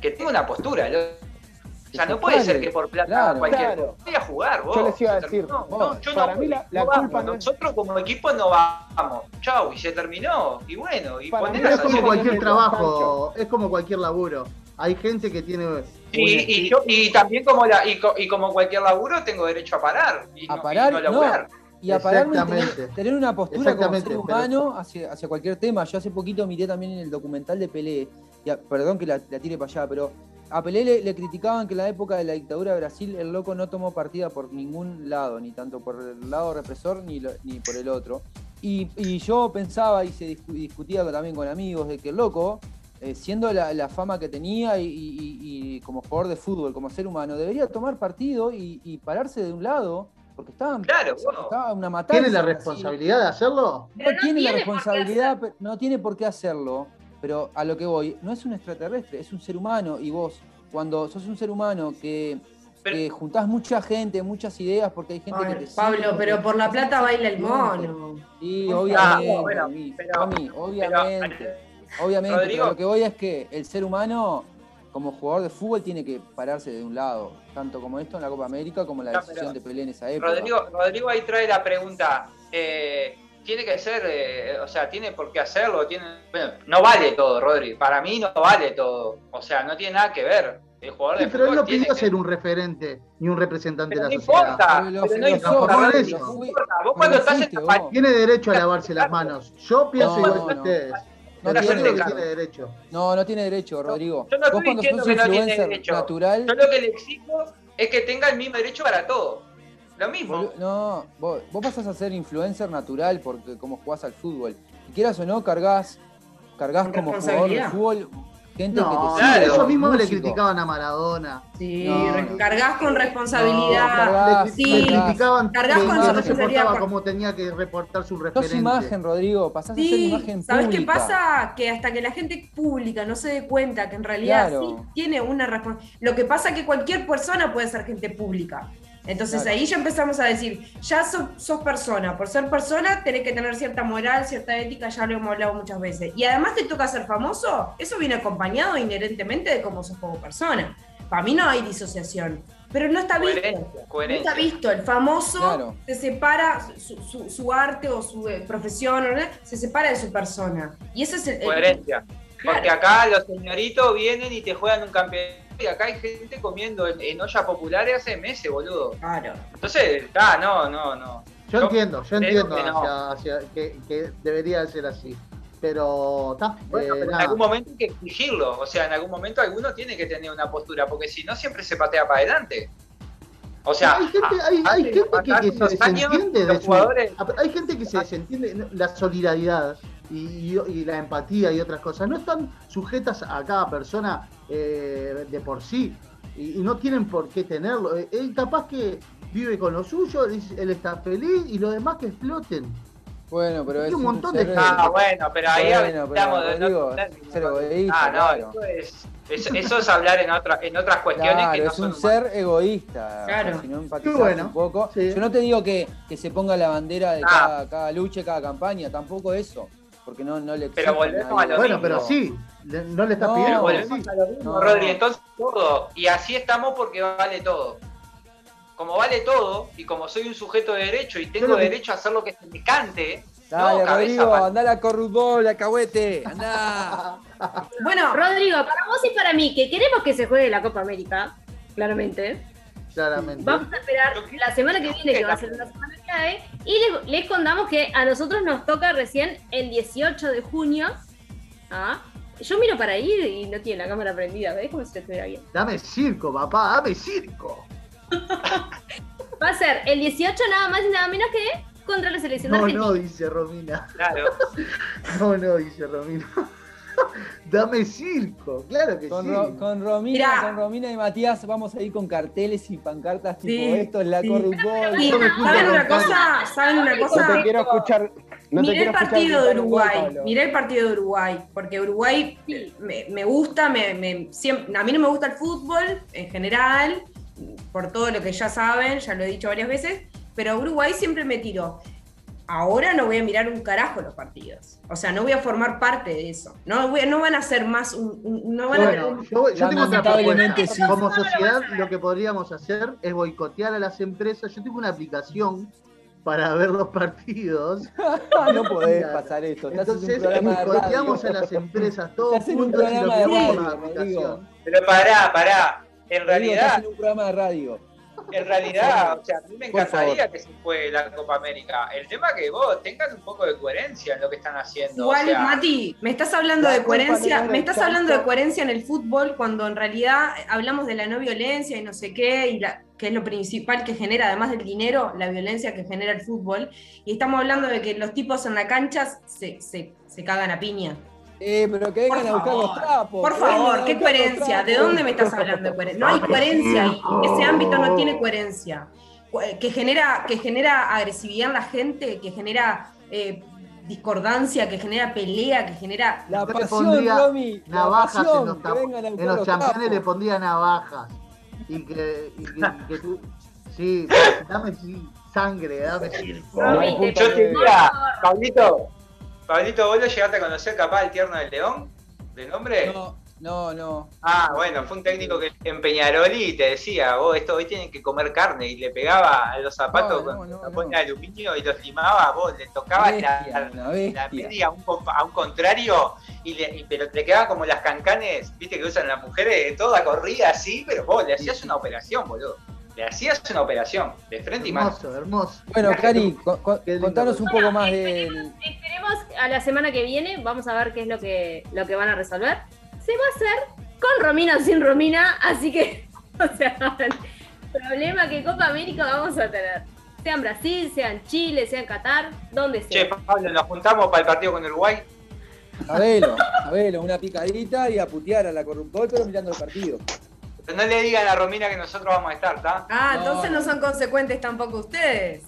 Que tenga una postura. lo- o sea, no puede ser que por plata Claro. cualquier Claro. voy a jugar vos. Yo les iba a decir, terminó. vos, No, yo para no mí la- voy, la no culpa vamos. no es- Nosotros como equipo no vamos. Chau, y se terminó. Y bueno, y poner Es como cualquier trabajo, es como cualquier laburo. Hay gente que tiene... Y, y yo- y también como la, y, co- y como cualquier laburo tengo derecho a parar. Y A no, parar, y no no. laburar. Y a pararme en tener, una postura como ser pero- humano hacia, hacia cualquier tema. Yo hace poquito miré también en el documental de Pelé, y a- perdón que la, la tire para allá, pero a Pelé le, le criticaban que en la época de la dictadura de Brasil el loco no tomó partida por ningún lado, ni tanto por el lado represor ni, lo- ni por el otro. Y, y yo pensaba y se discu- discutía también con amigos de que el loco, eh, siendo la, la fama que tenía y, y- y- y como jugador de fútbol, como ser humano, debería tomar partido y, y pararse de un lado, porque estaban, Claro, estaba una matanza. ¿Tiene la responsabilidad de hacerlo? No Pero no tiene la responsabilidad, no tiene por qué hacerlo, pero a lo que voy, no es un extraterrestre, es un ser humano y vos, cuando sos un ser humano que, que juntás mucha gente, muchas ideas, porque hay gente que te Pablo, sigue, pero por la plata baila el mono. Sí, Ah, obviamente, bueno, pero- Mami, obviamente, obviamente, Rodrigo. pero lo que voy es que el ser humano, como jugador de fútbol, tiene que pararse de un lado, tanto como esto en la Copa América, como la No, decisión pero- de Pelé en esa época. Rodrigo, Rodrigo ahí trae la pregunta. eh, tiene que ser, eh, o sea, tiene por qué hacerlo. Tiene, bueno, no vale todo, Rodri. Para mí no vale todo. O sea, no tiene nada que ver. El jugador Sí, de pero él no tiene pidió que- ser un referente ni un representante Pero de no la sociedad. importa, pero no importa, en Rodri, eso. no importa. Vos cuando estás en la pa- Tiene derecho a lavarse las manos. Yo pienso No, igual no, que no. ustedes. No tiene que derecho. tiene derecho. No, no tiene derecho, Rodrigo. Yo no Vos estoy cuando diciendo sos que no tiene influencer derecho. natural, Yo lo que le exijo es que tenga el mismo derecho para todo. Lo mismo. No, vos, vos pasás a ser influencer natural porque como jugás al fútbol. Y quieras o no, cargas, cargas como jugador de fútbol gente No, que te sigue. eso mismo le músico. criticaban a Maradona. Sí, No, cargas con No, responsabilidad. sí, Le criticaban cargas que con no se responsabilidad. portaba por- como tenía que reportar su Sos referente. imagen, Rodrigo, pasás a ser Sí, imagen ¿sabes qué pública. pasa? Que hasta que la gente pública no se dé cuenta que en realidad Claro. sí tiene una responsabilidad. Lo que pasa es que cualquier persona puede ser gente pública. Entonces Claro. ahí ya empezamos a decir, ya sos, sos persona, por ser persona tenés que tener cierta moral, cierta ética, ya lo hemos hablado muchas veces. Y además te toca ser famoso, eso viene acompañado inherentemente de cómo sos como persona. Para mí no hay disociación, pero no está visto. Coherencia, No está visto, el famoso Claro. se separa, su, su- su arte o su eh, profesión no, se separa de su persona. Y ese es el... el- Coherencia. Porque acá los señoritos vienen y te juegan un campeonato y acá hay gente comiendo en, en ollas populares hace meses, boludo. Claro. Entonces, ah, no, no, no. Yo entiendo, yo entiendo que no. hacia- hacia- que, que debería ser así. Pero está. Bueno, eh, pero en algún momento hay que exigirlo. O sea, en algún momento alguno tiene que tener una postura, porque si no, siempre se patea para adelante. O sea, hay gente, hay, hay hace- gente que, se desentiende de su- Hay gente que se desentiende la solidaridad y, y- y la empatía y otras cosas. No están sujetas a cada persona eh, de por sí y, y no tienen por qué tenerlo. Eh, Él capaz que vive con lo suyo, dice- él está feliz y los demás que exploten. Bueno, pero es un montón de. Ah, bueno, pero ahí Bueno, hablamos pero, de Rodrigo, otros términos. ser egoísta, Ah, no, claro. eso es, eso, eso es hablar en, otra, en otras cuestiones Claro, que no es son un ser egoísta. Claro. Si no bueno, un poco. sí. Yo no te digo que, que se ponga la bandera de Ah. cada, cada lucha, cada campaña, tampoco eso. Porque no, no le Pero volvemos a lo Bueno, mismo. pero sí, le- no le estás No, pidiendo. Volvemos sí. a lo mismo, No. Rodri. Entonces todo. Y así estamos porque vale todo. Como vale todo, y como soy un sujeto de derecho y tengo que- derecho a hacer lo que se me cante, Dale, No, Rodrigo, andá a la corrupbol, a Cahuete, andá. Bueno, Rodrigo, para vos y para mí, que queremos que se juegue la Copa América, claramente. Claramente. Vamos a esperar la semana que viene, que va a ser una semana clave, y les, les contamos que a nosotros nos toca recién el 18 de junio. Ah, yo miro para ir y no tiene la cámara prendida, ¿ves? Como si estuviera bien. Dame circo, papá, dame circo. Va a ser el 18 nada más y nada menos que contra la selección de No, Argentina. no, dice Romina. Claro. No, no, dice Romina. Dame circo, claro que Con, sí. Ro- con Romina, Mirá. con Romina y Matías vamos a ir con carteles y pancartas tipo Sí, esto es la sí. Y, ¿Saben una cosa? ¿Saben una No cosa? te quiero escuchar. No te Miré el quiero escuchar partido de Uruguay, Pablo. miré el partido de Uruguay, porque Uruguay me, me gusta, me, me- siempre- a mí no me gusta el fútbol en general, por todo lo que ya saben, ya lo he dicho varias veces, pero Uruguay siempre me tiró. Ahora no voy a mirar un carajo los partidos. O sea, no voy a formar parte de eso. No, voy- no van a ser más un. un- no van a Bueno, yo, yo tengo otra propuesta. sí. Como sociedad, lo que podríamos hacer es boicotear a las empresas. Yo tengo una aplicación para ver los partidos. no podés pasar esto. Estás Entonces, boicoteamos a las empresas todos Estás juntos y lo ponemos la aplicación. Pero pará, pará. En Rodrigo, estás realidad, en un programa de radio. En realidad, o sea, a mí me encantaría que se juegue la Copa América. El tema es que vos tengas un poco de coherencia en lo que están haciendo. Igual, o sea, Mati, me estás hablando la de coherencia, me estás hablando de coherencia en el fútbol cuando en realidad hablamos de la no violencia y no sé qué, y la, que es lo principal que genera, además del dinero, la violencia que genera el fútbol. Y estamos hablando de que los tipos en la cancha se, se, se cagan a piña. Eh, pero que vengan Por a buscar los favor, trapos. Por favor, ¿qué coherencia? ¿De dónde me estás hablando de coherencia? No hay coherencia ahí. Ese ámbito no tiene coherencia. Que genera, que genera agresividad en la gente, que genera eh, discordancia, que genera pelea, que genera. La Yo pasión, pondría Romy. La navajas en los, Que tap- vengan a en buscar los trapos. le pondría navajas. Y que, y que, y que tú. Sí, dame sí, sangre, dame te diría, Pablito, Pablito, ¿vos lo llegaste a conocer capaz el tierno del León? ¿De nombre? No, no, no. Ah, bueno, fue un técnico que en Peñaroli te decía, vos esto hoy tienen que comer carne y le pegaba a los zapatos No, no, con no, tapones de aluminio y los limaba, vos le tocaba Bestia, la, la media a un, a un contrario y le, y- pero le quedaban como las cancanes, viste que usan las mujeres, toda corrida así, pero vos le hacías una operación, boludo. Le hacías una operación de frente y mano. Hermoso, hermoso. Bueno, Cari, contanos un poco más del. Esperemos a la semana que viene, vamos a ver qué es lo que, lo que van a resolver. Se va a hacer con Romina o sin Romina, así que, o sea, problema que Copa América vamos a tener. Sea en Brasil, sea en Chile, sea en Qatar, donde Che, sea. Pablo, nos juntamos para el partido con Uruguay. Sabelo, sabelo, una picadita y a putear a la corruptor, pero mirando el partido. Pero no le digan a Romina que nosotros vamos a estar, ¿está? Ah, No, entonces no son consecuentes tampoco ustedes.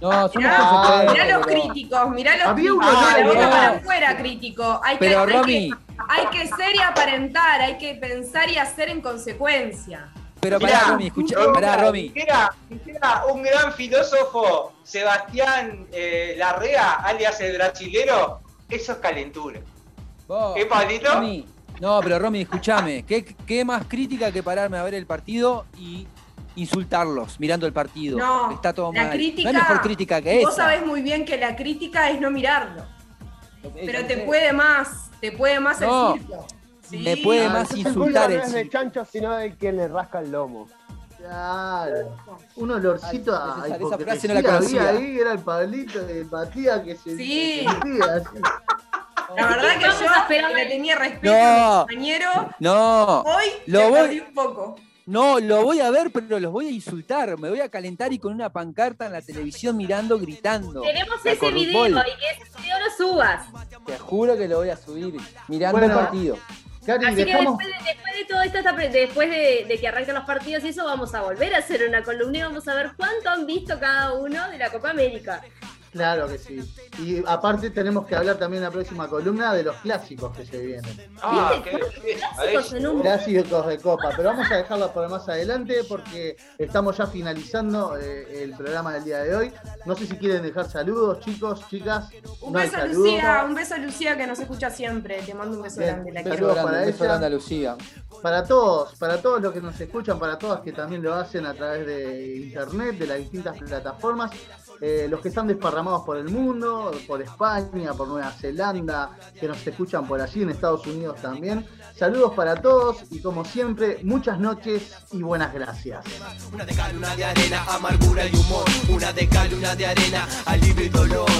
No, somos Mirá, consecuentes, mirá los pero- críticos, mirá los Había críticos. Ah, que- boca no. para afuera, crítico. Hay que, Pero, hay, Romy. que, hay que ser y aparentar, hay que pensar y hacer en consecuencia. Pero Mirá, pará, Romy, escucha, Romina, pará, Romy. Dijera un gran filósofo, Sebastián eh, Larrea, alias el brasilero, eso es calentura. ¿Qué, Pablito? Romy, no, pero Romy, escúchame. ¿Qué, ¿Qué más crítica que pararme a ver el partido y insultarlos mirando el partido? No, Está todo la mal. crítica. no hay mejor crítica que esa. Vos sabés muy bien que la crítica es no mirarlo. Pero te sé. puede más, te puede más No. el circo. Sí. Me puede Ah, más el insultar el no es de chancho, sino de quien le rasca el lomo. Claro. Un olorcito Ay, a esa- frase no la había conocía. ahí, era el Pablito de Matías que se Sí. se sentía así. La verdad que yo le tenía respeto No. a mi compañero. No, Hoy Lo voy- perdí un poco. no, lo voy a ver, pero los voy a insultar. Me voy a calentar y con una pancarta en la televisión mirando, gritando. Tenemos ese video y que ese video lo subas. Te juro que lo voy a subir mirando Bueno, el partido. Cari, Así que después de, después de todo esto, después de, de que arranquen los partidos y eso, vamos a volver a hacer una columna y vamos a ver cuánto han visto cada uno de la Copa América. Claro que sí. Y aparte tenemos que hablar también en la próxima columna de los clásicos que se vienen. Ah, ¿Viste? qué ¿Cuántos bien. clásicos un Clásicos de Copa, pero vamos a dejarlo por más adelante porque estamos ya finalizando eh, el programa del día de hoy. No sé si quieren dejar saludos, chicos, chicas. Un No beso a. Lucía, un beso a Lucía que nos escucha siempre. Te mando un beso Bien, grande, la beso. Beso para beso ella. grande a Lucía. Para todos, para todos los que nos escuchan, para todas que también lo hacen a través de internet, de las distintas plataformas. Eh, los que están desparramados por el mundo, por España, por Nueva Zelanda, que nos escuchan por allí en Estados Unidos también. Saludos para todos y como siempre, muchas noches y buenas gracias. Una de cal, una de arena, amargura y humor. Una de cal, una de arena, alivio y dolor.